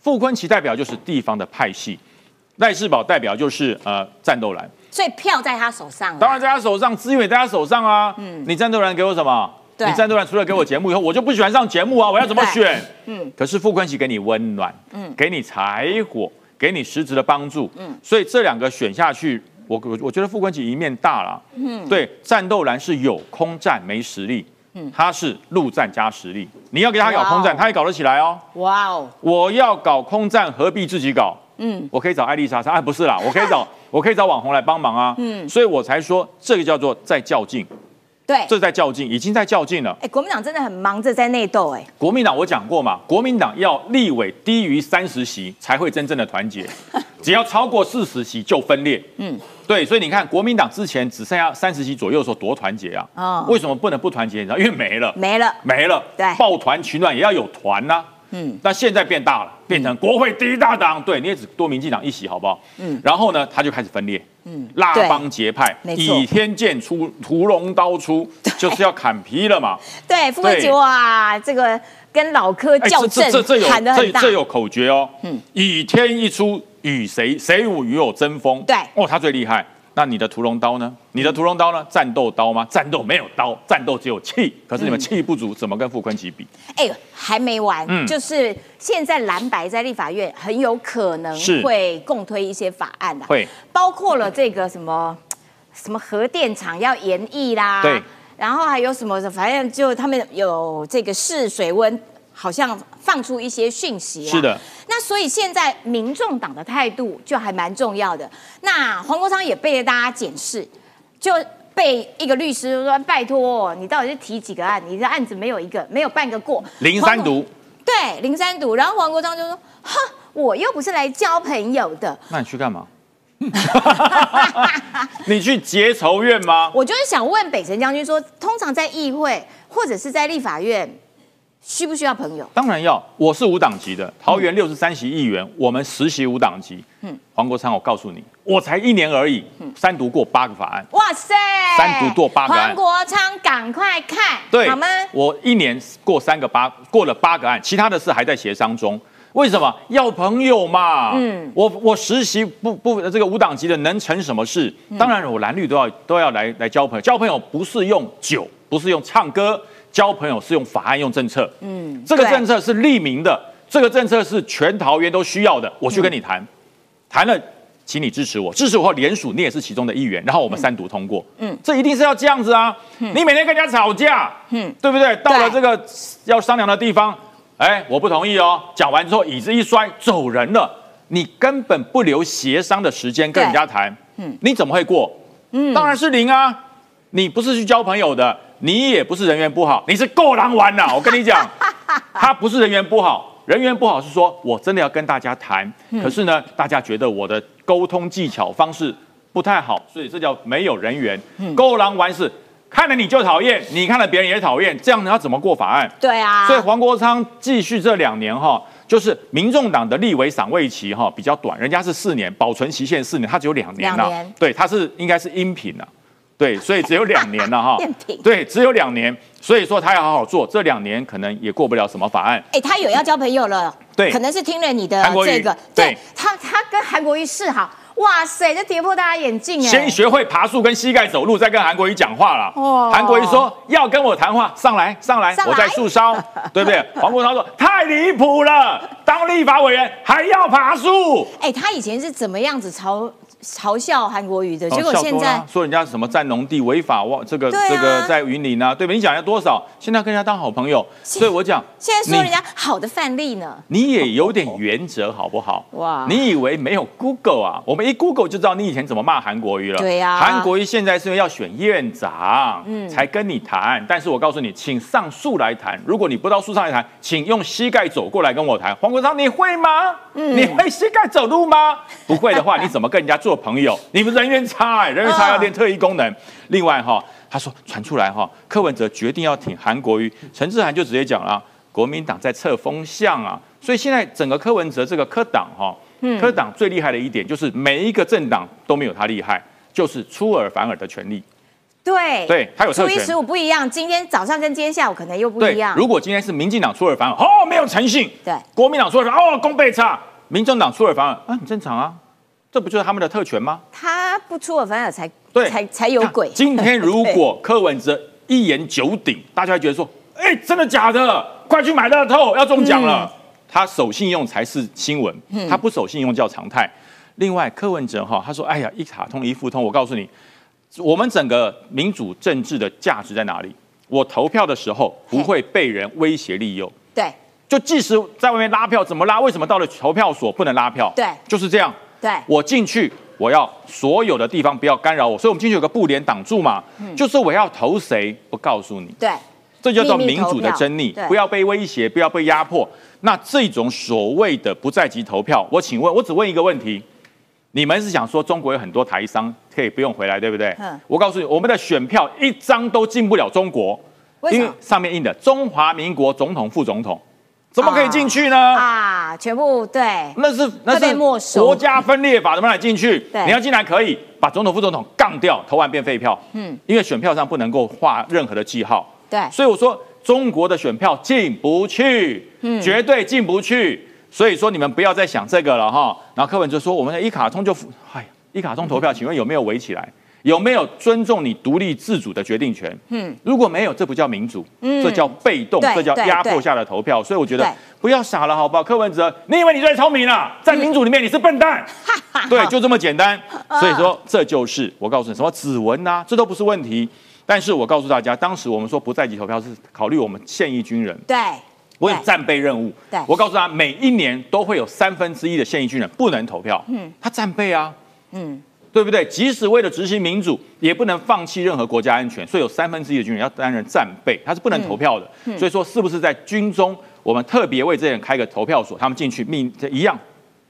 傅昆奇代表就是地方的派系，赖世宝代表就是呃战斗蓝。所以票在他手上啊。当然在他手上，资源也在他手上啊。嗯，你战斗蓝给我什么？对你战斗蓝除了给我节目以后，<laughs> 我就不喜欢上节目啊！我要怎么选？嗯，可是傅昆萁给你温暖，嗯，给你柴火，给你实质的帮助，嗯，所以这两个选下去，我我我觉得傅昆萁一面大了，嗯，对，战斗蓝是有空战没实力，嗯，他是陆战加实力，你要给他搞空战，他也搞得起来哦。哇哦，我要搞空战，何必自己搞？嗯，我可以找艾丽莎莎，哎，不是啦，我可以找 <laughs> 我可以找网红来帮忙啊，嗯，所以我才说这个叫做在较劲，对，这在较劲，已经在较劲了。哎，国民党真的很忙着在内斗，哎，国民党我讲过嘛，国民党要立委低于三十席才会真正的团结，<laughs> 只要超过四十席就分裂。嗯，对，所以你看国民党之前只剩下三十席左右的时候多团结啊，哦。为什么不能不团结？你知道，因为没了，没了，没了，对。抱团取暖也要有团呐、嗯，那现在变大了，变成国会第一大党，对，你也只多民进党一席，好不好？嗯，然后呢，他就开始分裂，嗯，拉帮结派，倚天剑出，屠龙刀出，就是要砍皮了嘛。<laughs> 对，哇，这个跟老柯哎，较这这这有这这有口诀哦。嗯，倚天一出，与谁谁与我争锋？对哦，他最厉害。那你的屠龙刀呢？你的屠龙刀呢？战斗刀吗？战斗没有刀，战斗只有气。可是你们气不足，怎么跟傅昆萁比？哎，还没完，嗯就是现在蓝白在立法院很有可能是会共推一些法案的，会包括了这个什么什么核电厂要延役啦，对，然后还有什么，反正就他们有这个试水温，好像放出一些讯息，是的。那所以现在民众党的态度就还蛮重要的。那黄国昌也被大家检视，就被一个律师说：“拜托，你到底是提几个案？你的案子没有一个，没有半个过。”零三黄国毒，对零三毒。然后黄国昌就说：“哼，我又不是来交朋友的，那你去干嘛？<laughs> 你去结仇怨吗？我就是想问北辰将军说，通常在议会或者是在立法院，需不需要朋友？当然要，我是无党籍的，桃园六十三席议员，我们实习无党籍。嗯，黄国昌，我告诉你，我才一年而已，三读过八个法案。哇塞，三读过八个案黄国昌，赶快看，对好吗？我一年过三个八，过了八个案，其他的事还在协商中。为什么要朋友嘛？嗯，我我实习不不这个无党籍的能成什么事？嗯当然我蓝绿都要都要来来交朋友，交朋友不是用酒，不是用唱歌，交朋友是用法案用政策。嗯，这个政策是利民的，这个政策是全桃园都需要的。我去跟你谈，谈了。请你支持我，支持我后联署，你也是其中的一员，然后我们三读通过。嗯，这一定是要这样子啊！你每天跟人家吵架，嗯，对不对？到了这个要商量的地方，哎，我不同意哦。讲完之后，椅子一摔，走人了。你根本不留协商的时间跟人家谈，嗯，你怎么会过？嗯，当然是零啊！你不是去交朋友的，你也不是人缘不好，你是够狼玩了！<laughs> 我跟你讲，他不是人缘不好，人缘不好是说我真的要跟大家谈，可是呢，大家觉得我的沟通技巧方式不太好，所以这叫没有人缘。够狼玩是看了你就讨厌，你看了别人也讨厌，这样你要怎么过法案？对啊，所以黄国昌继续这两年哈，就是民众党的立委赏位期哈比较短，人家是四年，保存期限四年，他只有两年呐两年。对，他是应该是音频呐，对，所以只有两年了哈。<laughs> 对，只有两年，所以说他要好好做，这两年可能也过不了什么法案。哎，他有要交朋友了，对可能是听了你的这个，对对他，他跟韩国瑜示好，哇塞，这跌破大家眼镜哎，先学会爬树跟膝盖走路，再跟韩国瑜讲话了。哦韩国瑜说要跟我谈话，上来上来，上来我在树梢，<laughs> 对不对？黄国昌说太离谱了，当立法委员还要爬树。哎，他以前是怎么样子嘲嘲笑韩国瑜的？结果现在了说人家什么占农地违法，哇，这个、啊这个在云林啊，对吧？你讲要多少，现在跟人家当好朋友，所以我讲，现在说人家好的范例呢？你也有点原则好不好？哇你以为没有 Google 啊？我们一 Google 就知道你以前怎么骂韩国瑜了。对呀韩国瑜现在是因为要选院长，嗯才跟你谈。但是我告诉你，请上树来谈。如果你不到树上来谈，请用膝盖走过来跟我谈。黄国昌，你会吗？嗯你会膝盖走路吗？不会的话，<laughs> 你怎么跟人家做朋友？你们人缘差、哎，人缘差要练特异功能。另外哈，他说传出来哈，柯文哲决定要挺韩国瑜，陈志涵就直接讲了，国民党在测风向啊，所以现在整个柯文哲这个柯党哈，柯党最厉害的一点就是每一个政党都没有他厉害，就是出尔反尔的权利。对对他有特权初一十五不一样，今天早上跟今天下午可能又不一样，。如果今天是民进党出尔反尔，哦，没有诚信；对国民党出尔反尔，哦，功倍差；民众党出尔反尔，啊，很正常啊，这不就是他们的特权吗？他不出尔反尔才对，才才有鬼。今天如果柯文哲一言九鼎，大家会觉得说，哎，真的假的？快去买乐透，要中奖了。他守信用才是新闻，他不守信用叫常态。另外，柯文哲哈，他说：“哎呀，一卡通一付通。”我告诉你，我们整个民主政治的价值在哪里？我投票的时候不会被人威胁利诱。对就即使在外面拉票，怎么拉？为什么到了投票所不能拉票？对就是这样。对，我进去，我要所有的地方不要干扰我，所以我们进去有个布帘挡住嘛。就是我要投谁，不告诉你。对这就叫做民主的投票真理，不要被威胁，不要被压迫。那这种所谓的不在籍投票，我请问，我只问一个问题：你们是想说中国有很多台商可以不用回来，对不对嗯？我告诉你，我们的选票一张都进不了中国，因为上面印的中华民国总统、副总统，怎么可以进去呢？啊？全部对那是那是国家分裂法，怎么来进去？对你要进来可以把总统、副总统杠掉，投完变废票。嗯，因为选票上不能够画任何的记号。对所以我说中国的选票进不去，嗯绝对进不去。所以说你们不要再想这个了哈。然后柯文就说我们的一卡通就，哎呀，一卡通投票，请问有没有围起来？有没有尊重你独立自主的决定权？嗯，如果没有，这不叫民主，这叫被动，这叫压迫下的投票。所以我觉得不要傻了，好不好？柯文哲，你以为你最聪明了？在民主里面你是笨蛋，对，就这么简单。所以说这就是我告诉你，什么指纹啊，这都不是问题。但是我告诉大家，当时我们说不在籍投票是考虑我们现役军人，对，我有战备任务。对我告诉他，每一年都会有三分之一的现役军人不能投票。嗯，他战备啊。嗯，对不对？即使为了执行民主，也不能放弃任何国家安全，所以有三分之一的军人要担任战备，他是不能投票的。嗯所以说，是不是在军中，我们特别为这些人开个投票所，他们进去命一样，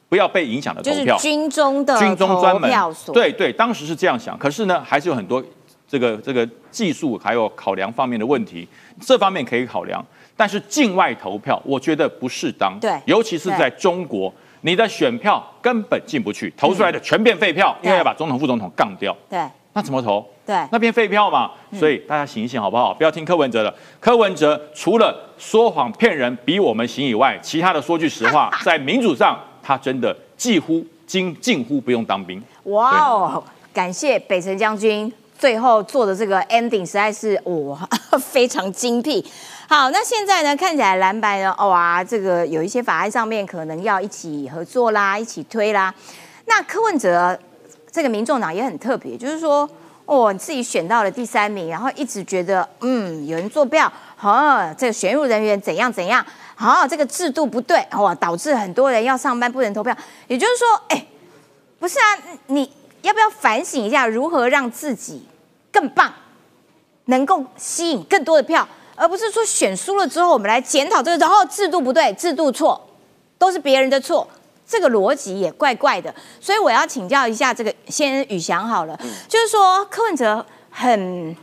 不要被影响的投就是票。军中的军中专门票所，对对，当时是这样想，可是呢，还是有很多这个这个技术还有考量方面的问题，这方面可以考量。但是境外投票，我觉得不适当，对尤其是在中国，你的选票根本进不去，投出来的全变废票，因为要把总统、副总统杠掉，对那怎么投？对那变废票嘛。所以大家醒一醒好不好？不要听柯文哲的。柯文哲除了说谎骗人比我们行以外，其他的说句实话，<laughs> 在民主上他真的几乎近近乎不用当兵。哇哦！感谢北辰将军最后做的这个 ending 实在是我 <laughs> 非常精辟。好，那现在呢，看起来蓝白呢，哇，这个有一些法案上面可能要一起合作啦，一起推啦。那柯文哲这个民众党也很特别，就是说，哦，你自己选到了第三名，然后一直觉得，嗯，有人作票，哦，这个选入人员怎样怎样，好、这个制度不对，哇，导致很多人要上班不能投票。也就是说，哎，不是啊，你要不要反省一下，如何让自己更棒，能够吸引更多的票，而不是说选输了之后，我们来检讨这个，然后制度不对，制度错，都是别人的错，这个逻辑也怪怪的。所以我要请教一下这个先宇翔好了，就是说柯文哲很。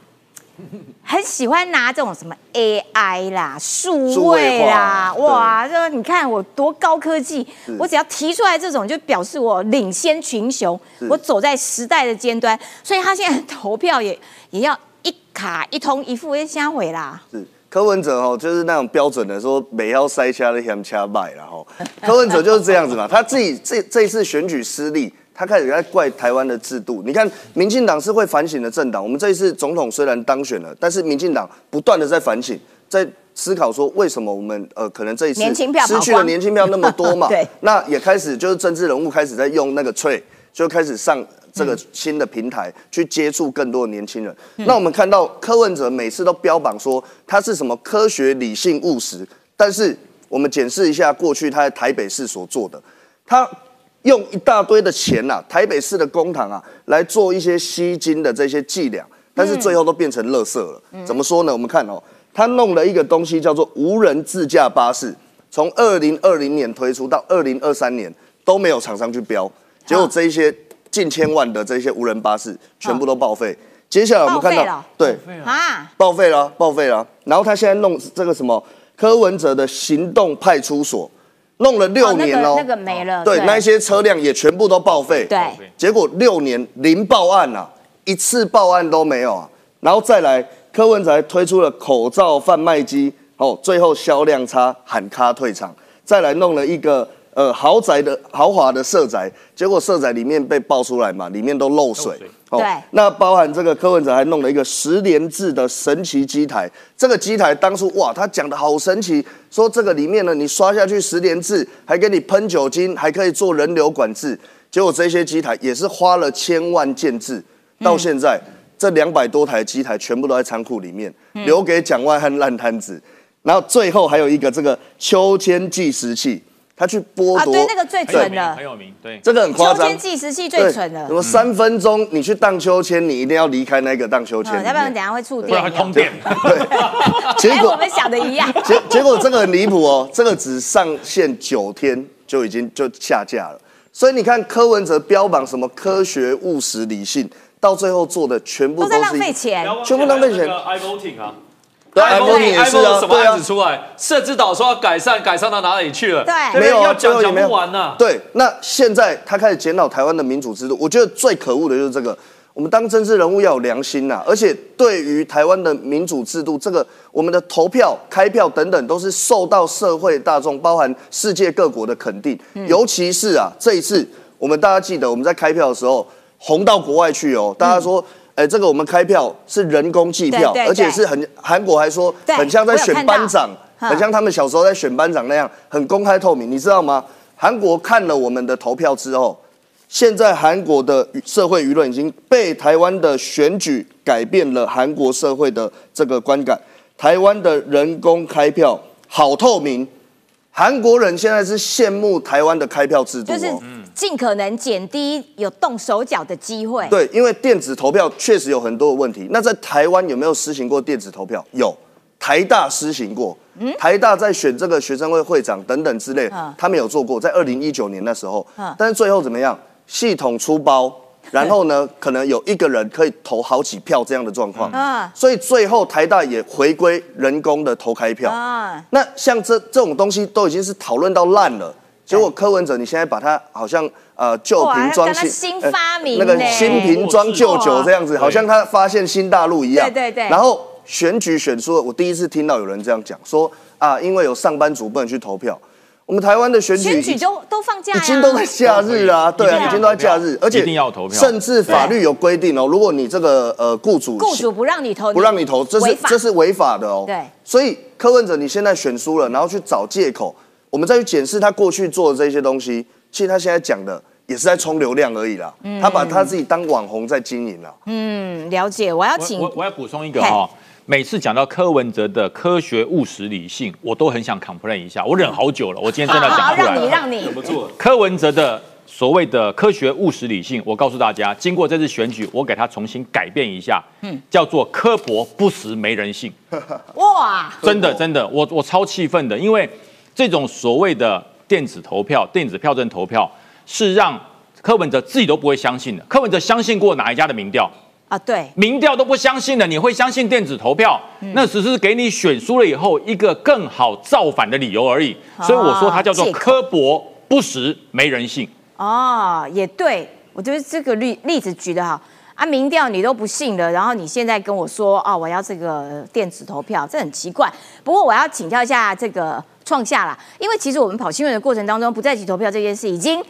很喜欢拿这种什么 AI 啦、数数位位啦，化哇，这你看我多高科技，我只要提出来这种，就表示我领先群雄，我走在时代的尖端。所以他现在投票也也要一卡一通一付一下回啦。是柯文哲哦，就是那种标准的说每要塞车的嫌车卖然后柯文哲就是这样子嘛，他自己这这一次选举失利，他开始在怪台湾的制度。你看，民进党是会反省的政党，我们这一次总统虽然当选了，但是民进党不断的在反省，在思考说为什么我们呃可能这一次失去了年轻票那么多嘛，<laughs> 对那也开始就是政治人物开始在用那个 trade，就开始上这个新的平台、去接触更多的年轻人。那我们看到柯文哲每次都标榜说他是什么科学、理性、务实，但是我们检视一下过去他在台北市所做的，他用一大堆的钱呐、台北市的公堂啊，来做一些吸金的这些伎俩，但是最后都变成垃圾了。怎么说呢？我们看哦，他弄了一个东西叫做无人自驾巴士，从二零二零年推出到二零二三年都没有厂商去标，结果这一些近千万的这些无人巴士全部都报废。接下来我们看到对，啊，报废了，报废了。然后他现在弄这个什么柯文哲的行动派出所，弄了六年哦，那个那个没了，对，那些车辆也全部都报废。对结果六年零报案啊，一次报案都没有啊。然后再来，柯文哲还推出了口罩贩卖机，哦，最后销量差，喊卡退场。再来弄了一个呃豪宅的豪华的社宅，结果社宅里面被爆出来嘛，里面都漏水。哦对那包含这个柯文哲还弄了一个十连制的神奇机台，这个机台当初哇，他讲的好神奇，说这个里面呢，你刷下去十连制，还给你喷酒精，还可以做人流管制。结果这些机台也是花了千万建制，到现在这两百多台机台全部都在仓库里面，留给蒋万和烂摊子。然后最后还有一个这个秋千计时器，他去剥啊，夺对，那个最很有名，蠢了很，有名，对。这个很夸张秋千。计时器最蠢了什。么三分钟你去荡秋千，你一定要离开那个荡秋千要不然等面。下会触电不然电。会通电。对结果哎我们想的一样。结结果这个很离谱哦，这个只上线九天就已经就下架了。所以你看柯文哲标榜什么科学、务实、理性，到最后做的全部都是都在浪费钱。全部浪费钱 iVoting 啊。对 iVoting，iVoting 也是啊 iVoting 什么对啊案子出来？设置岛说要改善，改善到哪里去了？对没有啊要讲讲不完呐。对，那现在他开始检讨台湾的民主制度，我觉得最可恶的就是这个。我们当政治人物要有良心呐、而且对于台湾的民主制度，这个我们的投票、开票等等，都是受到社会大众，包含世界各国的肯定。尤其是啊，这一次我们大家记得我们在开票的时候红到国外去哦，大家说。哎，这个我们开票是人工计票，而且是很韩国还说很像在选班长，嗯很像他们小时候在选班长那样，很公开透明，你知道吗？韩国看了我们的投票之后，现在韩国的社会舆论已经被台湾的选举改变了韩国社会的这个观感。台湾的人工开票好透明，韩国人现在是羡慕台湾的开票制度就是哦。尽可能减低有动手脚的机会。对，因为电子投票确实有很多的问题。那在台湾有没有施行过电子投票？有，台大施行过。台大在选这个学生会会长等等之类，嗯他们有做过，在二零一九年那时候嗯。但是最后怎么样？系统出包，<laughs> 然后呢，可能有一个人可以投好几票这样的状况。嗯所以最后台大也回归人工的投开票。啊，那像这这种东西都已经是讨论到烂了，结果柯文哲你现在把它好像呃旧瓶装新新呃发明那个新瓶装旧酒这样子，好像他发现新大陆一样。对对对然后选举选输了，我第一次听到有人这样讲，说啊，因为有上班族不能去投票。我们台湾的选举选举都都放假呀，已经都在假日啊，对啊，已经都在假日，而且一定要投票甚至法律有规定哦，如果你这个呃雇主雇主不让你投，不让你投，这是违法这是违法的哦。对，所以柯文哲你现在选输了，然后去找借口，我们再去检视他过去做的这些东西，其实他现在讲的也是在冲流量而已啦。嗯他把他自己当网红在经营了。嗯，了解。我要我请我我要补充一个哈、每次讲到柯文哲的科学务实理性，我都很想 complain 一下，我忍好久了，我今天真的好讲出来了。让你让你忍不住。柯文哲的所谓的科学务实理性，我告诉大家，经过这次选举，我给他重新改变一下，嗯，叫做刻薄不实没人性。<laughs> 哇，真的真的，我我超气愤的，因为这种所谓的电子投票、电子票证投票，是让柯文哲自己都不会相信的。柯文哲相信过哪一家的民调？啊，对，民调都不相信了，你会相信电子投票？那只是给你选输了以后一个更好造反的理由而已。所以我说它叫做刻薄不实没人性。哦，也对，我觉得这个例例子举得好啊，民调你都不信了，然后你现在跟我说哦，我要这个电子投票，这很奇怪。不过我要请教一下这个创下啦，因为其实我们跑新闻的过程当中，不在籍投票这件事已经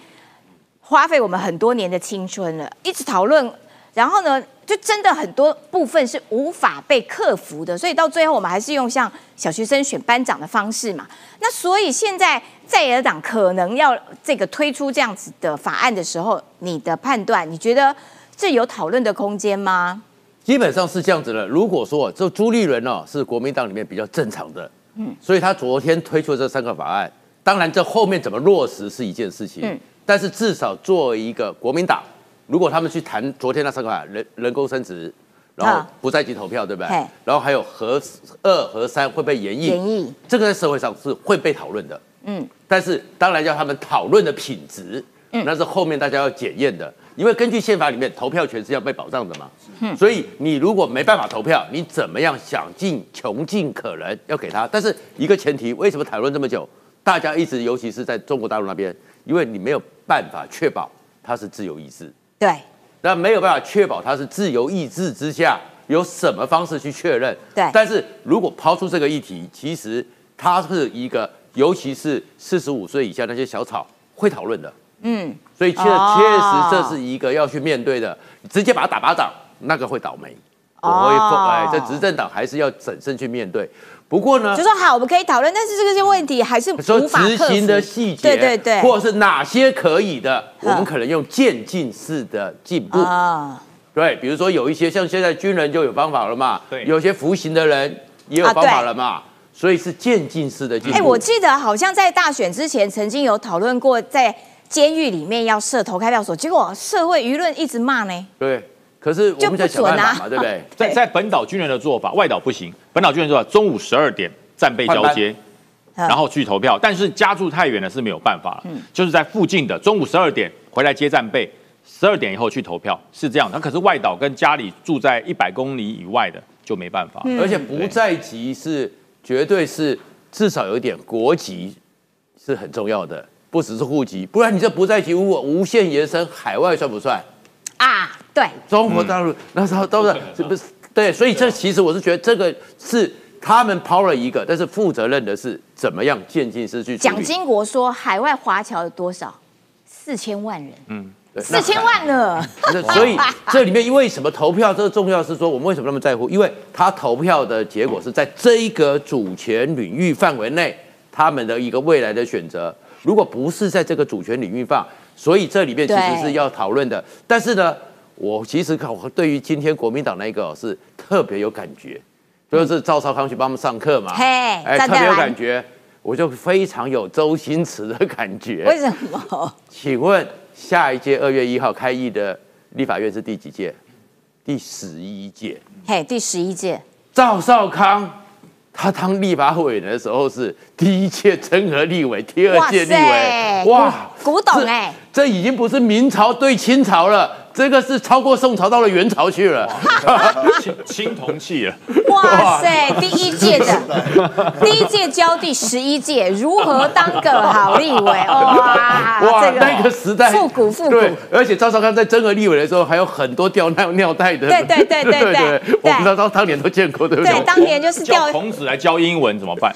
花费我们很多年的青春了，一直讨论，然后呢，就真的很多部分是无法被克服的，所以到最后我们还是用像小学生选班长的方式嘛。那所以现在在野党可能要这个推出这样子的法案的时候，你的判断，你觉得这有讨论的空间吗？基本上是这样子的。如果说这朱立伦哦是国民党里面比较正常的，嗯，所以他昨天推出这三个法案，当然这后面怎么落实是一件事情，嗯但是至少作为一个国民党，如果他们去谈昨天那三个法案，人人工生殖，然后啊不在籍投票，对不对？然后还有核二核三会被延议，演绎，这个在社会上是会被讨论的。嗯，但是当然要他们讨论的品质，那是后面大家要检验的。因为根据宪法里面，投票权是要被保障的嘛。所以你如果没办法投票，你怎么样想尽穷尽可能要给他？但是一个前提，为什么讨论这么久？大家一直，尤其是在中国大陆那边，因为你没有办法确保它是自由意志，对那没有办法确保他是自由意志之下有什么方式去确认。对但是如果抛出这个议题，其实它是一个，尤其是四十五岁以下那些小草会讨论的。嗯，所以确哦确实这是一个要去面对的，直接把他打巴掌，那个会倒霉。我会哦奉哎，这执政党还是要审慎去面对。不过呢就，说好，我们可以讨论，但是这个些问题还是说无法执行的细节，对对对，或者是哪些可以的，嗯我们可能用渐进式的进步。啊，对，比如说有一些像现在军人就有方法了嘛，对有些服刑的人也有啊方法了嘛，所以是渐进式的进步。哎，我记得好像在大选之前曾经有讨论过，在监狱里面要设投开票所，结果社会舆论一直骂呢。对，可是我们在想办法嘛，对不对？<laughs> 在在本岛军人的做法，外岛不行。本岛军人做法，中午十二点战备交接，嗯然后去投票。但是家住太远了是没有办法了，就是在附近的中午十二点回来接战备，十二点以后去投票，是这样。那可是外岛跟家里住在一百公里以外的就没办法。而且不在籍是绝对是至少有一点国籍是很重要的，不只是户籍，不然你这不在籍如果无限延伸海外算不算？啊，对，中国大陆、那时候都是是不是？对，所以这其实我是觉得这个是他们抛了一个，但是负责任的是怎么样渐进式去蒋经国说海外华侨有多少？四千万人，嗯四千万呢？所以这里面为什么投票这个重要？是说我们为什么那么在乎？因为他投票的结果是在这一个主权领域范围内，他们的一个未来的选择。如果不是在这个主权领域放，所以这里面其实是要讨论的。但是呢，我其实看我对于今天国民党那个哦是特别有感觉，就是赵少康去帮他们上课嘛，嘿哎，特别有感觉，我就非常有周星驰的感觉。为什么？请问下一届二月一号开议的立法院是第几届？第十一届。嘿，第十一届，赵少康他当立法委员的时候是第一届增额立委，第二届立委，哇，古古董这哎，这已经不是明朝对清朝了，这个是超过宋朝到了元朝去了。<laughs> 青青铜器了，哇塞，第一届的，<laughs> 第一届交第十一届，如何当个好立委？<laughs> 哇，哇，这那个时代。复古复古，对，而且赵少康在争和立委的时候，还有很多掉尿尿袋的，对对对对对对，我不知道他当年都见过，对不对，对当年就是掉孔子来教英文怎么办？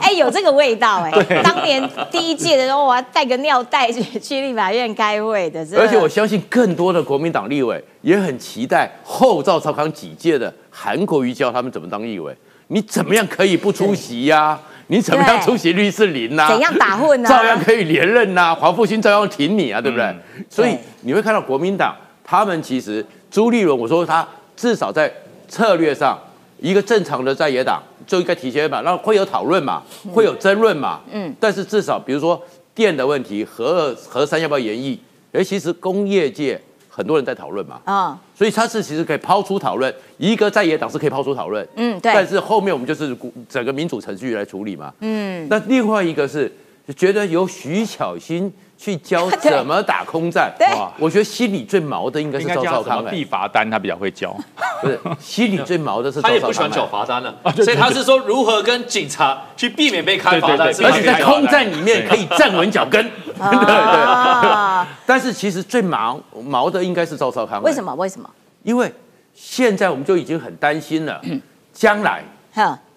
哎，有这个味道哎。当年第一届的时候，我要带个尿袋去去立法院开会的。而且我相信更多的国民党立委也很期待后赵少康几届的韩国瑜教他们怎么当立委。你怎么样可以不出席呀、你怎么样出席律师林呐、怎样打混啊？照样可以连任呐、黄复兴照样挺你啊，对不对？所以你会看到国民党他们其实朱立伦，我说他至少在策略上，一个正常的在野党就应该提前嘛，然后会有讨论嘛，会有争论嘛，嗯，但是至少比如说电的问题，核二核三要不要延役？哎，其实工业界很多人在讨论嘛，啊，所以他是其实可以抛出讨论，一个在野党是可以抛出讨论，嗯对。但是后面我们就是整个民主程序来处理嘛，嗯，那另外一个是觉得由徐巧芯去教 <laughs> 怎么打空战，对。哇，我觉得心里最毛的应该是赵少康、必罚单，他比较会教。不是，心里最毛的是赵少康、他也不喜欢缴哎罚单 <laughs> 了，所以他是说如何跟警察去避免被开罚单，而且在空战里面可以站稳脚跟，<laughs> 对对。啊，但是其实最忙毛的应该是赵少康，么？为什么？为什么？因为现在我们就已经很担心了，<clears throat> 将来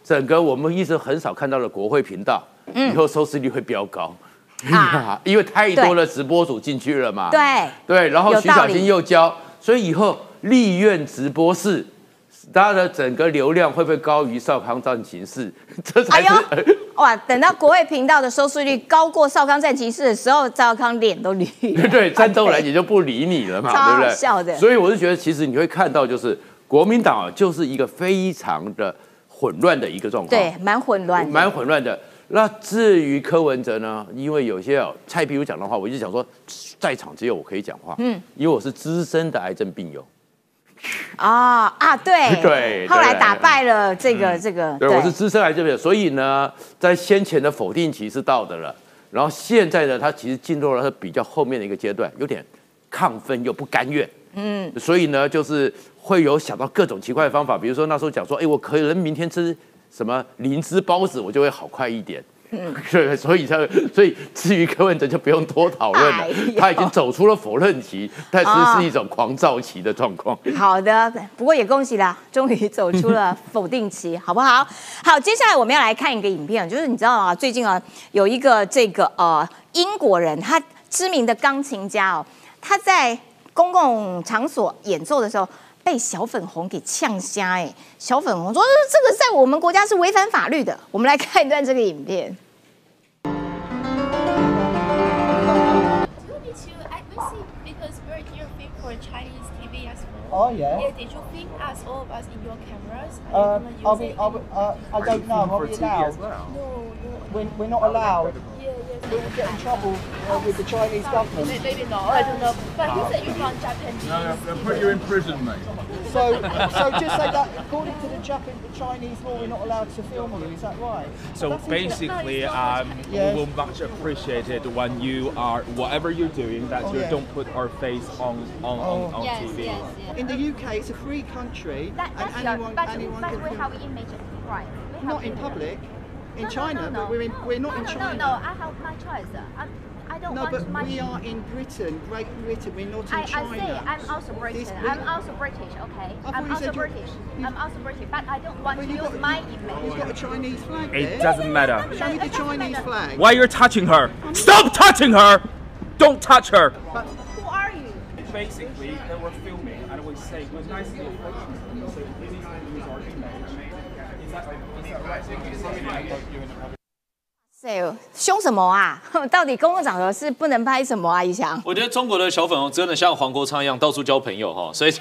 整个我们一直很少看到的国会频道，以后收视率会飙高。啊 <laughs> 因为太多的直播主进去了嘛，对对，然后徐小新又教，所以以后立院直播室，它的整个流量会不会高于少康战情室？<laughs> 这才哎是、呦，哇！等到国外频道的收视率高过少康战骑士的时候，赵少康脸都绿了。<laughs> 对，战斗人 <laughs> 也就不理你了嘛，超对不对？好笑的所以我是觉得，其实你会看到，就是国民党啊，就是一个非常的混乱的一个状况，对，蛮混乱的。蛮混乱的。那至于柯文哲呢？因为有些哦，蔡皮如讲的话，我一直想说，在场只有我可以讲话，嗯，因为我是资深的癌症病友，啊 <laughs> 啊，对对后来打败了这个这个，对，我是资深癌症病友，所以呢，在先前的否定期是到的了，然后现在呢，他其实进入了他比较后面的一个阶段，有点亢奋又不甘愿，嗯，所以呢，就是会有想到各种奇怪的方法，比如说那时候讲说，哎，我可能明天吃什么灵芝包子，我就会好快一点。嗯，<laughs> 对，所以他，所以至于柯文哲就不用多讨论了哎，他已经走出了否认期，但啊是是一种狂躁期的状况。好的，不过也恭喜啦，终于走出了 <laughs> 否定期，好不好？好，接下来我们要来看一个影片，就是你知道啊，最近啊有一个这个呃英国人，他知名的钢琴家哦，他在公共场所演奏的时候。被小粉红给呛瞎哎，小粉红说这个在我们国家是违反法律的。我们来看一段这个影片。Oh yeah. Yeah. Did you film us all of us in your cameras? Uh, are we, are we, uh, I don't know. Are we allowed? No, no. We're, we're not allowed. Yeah, yeah. We will get in trouble uh, with the Chinese government. Maybe not. I don't know. But you said you found Japanese. No, they'll put you in prison, mate. So, so just say that according to the Japan, the Chinese law, we're not allowed to film you. Is that right? So That's basically, um, Yes. we will much appreciate it when you are whatever you're doing that Oh, you yeah. don't put our face on on, on, on Yes, TV. yes, yes. In the UK, it's a free country, That, and that's your, anyone, but, anyone but can we film. have image, right? We have Not in image. public. In No, no, China, no, no, but we're in, no. we're not no, in no, China. No, no, I have my choice. I'm, I don't No, want but my. we are in Britain, Great Britain. We're not in I, I China. say I'm also British. This- I'm also British, okay? I'm also said you- British. you- I'm also British, but I don't want But to you've use got- my You've got a. Chinese flag It there. doesn't matter. Show me the Chinese matter. flag. Why you're touching her? Stop touching her! Don't touch her. But, Who are you? Basically, they were filming, and we say we're nicely approaching. 谁凶什么啊？<laughs> 到底公共场合是不能拍什么啊？一翔，我觉得中国的小粉红真的像黄国昌一样到处交朋友哈，<laughs> 所以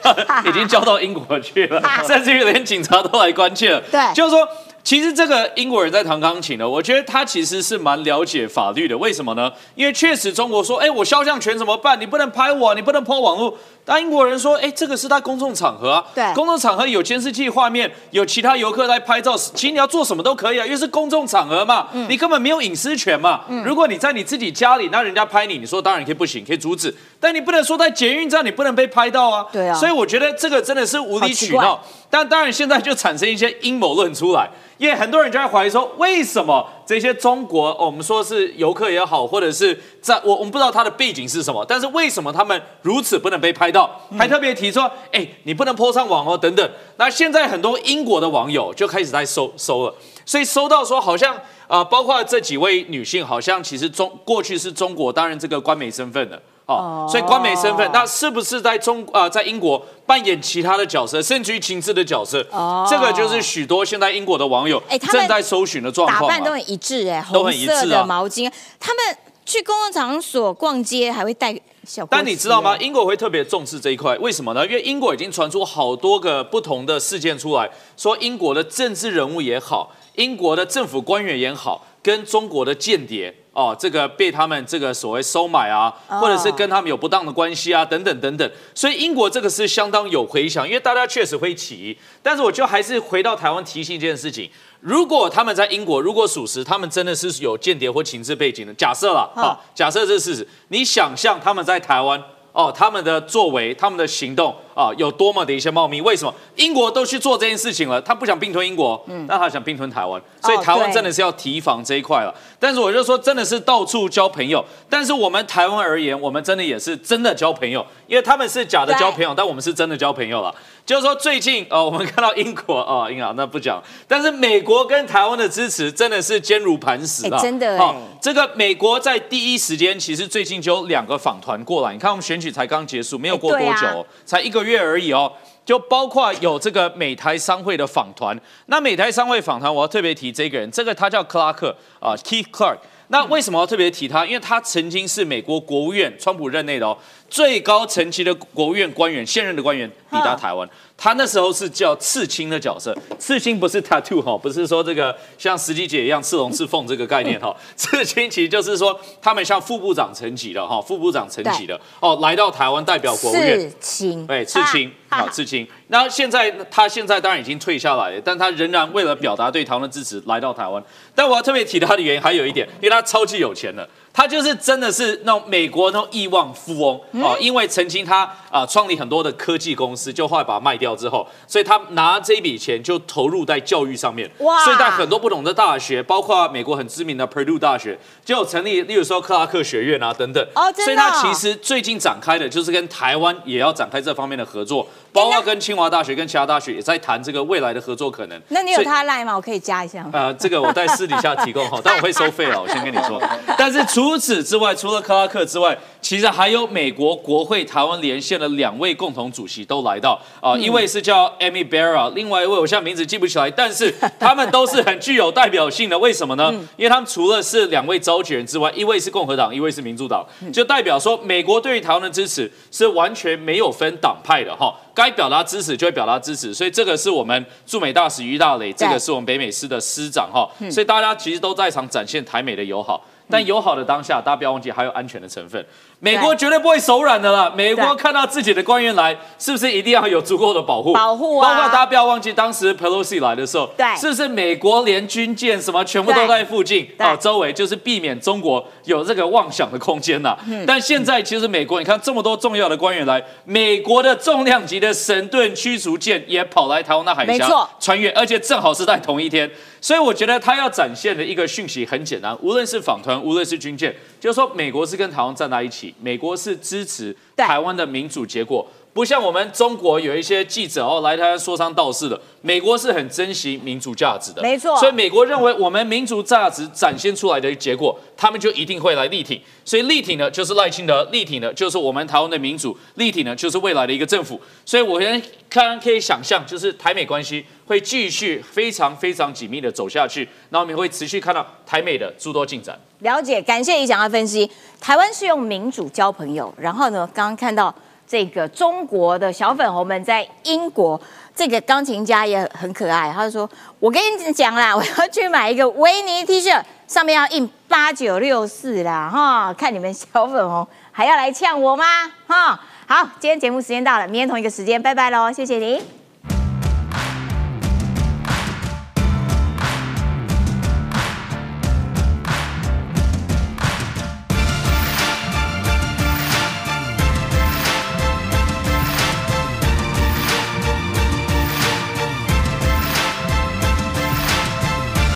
已经交到英国去了，甚至于连警察都来关切了。对就是说，其实这个英国人在弹钢琴呢，我觉得他其实是蛮了解法律的。为什么呢？因为确实中国说，哎，我肖像权怎么办？你不能拍我，你不能抛网络。但英国人说，哎，这个是在公众场合啊，对。公众场合有监视器画面，有其他游客在拍照，其实你要做什么都可以啊，因为是公众场合嘛，嗯。你根本没有隐私权嘛。如果你在你自己家里，那人家拍你，你说当然可以不行，可以阻止，但你不能说在捷运站你不能被拍到啊。对啊。所以我觉得这个真的是无理取好闹。但当然现在就产生一些阴谋论出来，因为很多人就在怀疑说，为什么这些中国，哦我们说是游客也好，或者是在我我们不知道他的背景是什么，但是为什么他们如此不能被拍到？还特别提说，哎，你不能 po 上网哦，等等。那现在很多英国的网友就开始在搜搜了，所以收到说好像。啊、包括这几位女性，好像其实中过去是中国担任这个官媒身份的，哦，所以官媒身份，那是不是在中啊、在英国扮演其他的角色，甚至于情治的角色？哦这个就是许多现在英国的网友哎正在搜寻的状况嘛。打扮都很一致哎，红都很一致的毛巾，他们去公共场所逛街还会带小但你知道吗？哎英国会特别重视这一块，为什么呢？因为英国已经传出好多个不同的事件出来，说英国的政治人物也好，英国的政府官员也好，跟中国的间谍哦，这个被他们这个所谓收买啊，哦或者是跟他们有不当的关系啊，等等等等。所以英国这个是相当有回响，因为大家确实会起疑。但是我就还是回到台湾提醒一件事情：如果他们在英国，如果属实，他们真的是有间谍或情治背景的，假设了，嗯好，假设这是事实，你想象他们在台湾。哦，他们的作为、他们的行动啊，有多么的一些茂密？为什么英国都去做这件事情了？他不想并吞英国，嗯，那他想并吞台湾，所以台湾真的是要提防这一块了。但是我就说，真的是到处交朋友。但是我们台湾而言，我们真的也是真的交朋友，因为他们是假的交朋友，但我们是真的交朋友了。就是说，最近呃，我们看到英国哦，英啊，那不讲，但是美国跟台湾的支持真的是坚如磐石啊，哎真的哎哦这个美国在第一时间，其实最近就有两个访团过来。你看，我们选举才刚结束，没有过多久哦、才一个月而已哦。就包括有这个美台商会的访团。那美台商会访团，我要特别提这个人，这个他叫克拉克啊、Keith Clark。那为什么要特别提他？因为他曾经是美国国务院川普任内的哦最高层级的国务院官员，现任的官员抵达台湾。他那时候是叫刺青的角色，刺青不是 tattoo 哈，不是说这个像石矶姐一样刺龙刺凤这个概念哈，<laughs> 刺青其实就是说他们像副部长层级的哈，副部长层级的哦，来到台湾代表国务院。刺青，对，刺青，好，刺青。那现在他现在当然已经退下来了，但他仍然为了表达对台湾的支持来到台湾。但我要特别提他的原因还有一点，因为他超级有钱的，他就是真的是那种美国那种亿万富翁哦、因为曾经他啊、创立很多的科技公司，就后来把它卖掉之后，所以他拿这一笔钱就投入在教育上面。哇所以在很多不同的大学，包括美国很知名的 Purdue 大学，就有成立，例如说克拉克学院啊等等。哦真的所以他哦其实最近展开的就是跟台湾也要展开这方面的合作，包括跟清华大学跟其他大学也在谈这个未来的合作可能。那你有他赖吗？我可以加一下吗。呃，这个我在私底下提供 <laughs> 哈，但我会收费了，我先跟你说。<laughs> 但是除除此之外，除了克拉克之外，其实还有美国国会台湾连线的两位共同主席都来到啊、一位是叫 Amy Barra，另外一位我现在名字记不起来，但是他们都是很具有代表性的。为什么呢？因为他们除了是两位召集人之外，一位是共和党，一位是民主党，就代表说美国对于台湾的支持是完全没有分党派的哈。该表达支持就会表达支持，所以这个是我们驻美大使于大磊，这个是我们北美司的司长哈，所以大家其实都在场展现台美的友好。但友好的当下，大家不要忘记还有安全的成分。美国绝对不会手软的啦。美国看到自己的官员来，是不是一定要有足够的保护？保护啊包括大家不要忘记，当时 Pelosi 来的时候，对是不是美国连军舰什么全部都在附近对啊？周围就是避免中国有这个妄想的空间呐。嗯但现在其实美国，你看这么多重要的官员来，美国的重量级的神盾驱逐舰也跑来台湾的海峡穿越，而且正好是在同一天。所以我觉得他要展现的一个讯息很简单，无论是访团，无论是军舰，就是说美国是跟台湾站在一起，美国是支持台湾的民主结果。不像我们中国有一些记者哦来台湾说三道四的，美国是很珍惜民主价值的，没错所以美国认为我们民主价值展现出来的结果，他们就一定会来力挺。所以力挺呢，就是赖清德；力挺呢，就是我们台湾的民主；力挺呢，就是未来的一个政府。所以我现在看可以想象，就是台美关系会继续非常非常紧密的走下去，那我们会持续看到台美的诸多进展。了解，感谢李想的分析。台湾是用民主交朋友，然后呢，刚刚看到这个中国的小粉红们在英国，这个钢琴家也很可爱，他就说：“我跟你讲啦，我要去买一个维尼 T 恤，上面要印八九六四啦，哈，看你们小粉红还要来呛我吗？哈，好，今天节目时间到了，明天同一个时间，拜拜喽，谢谢你。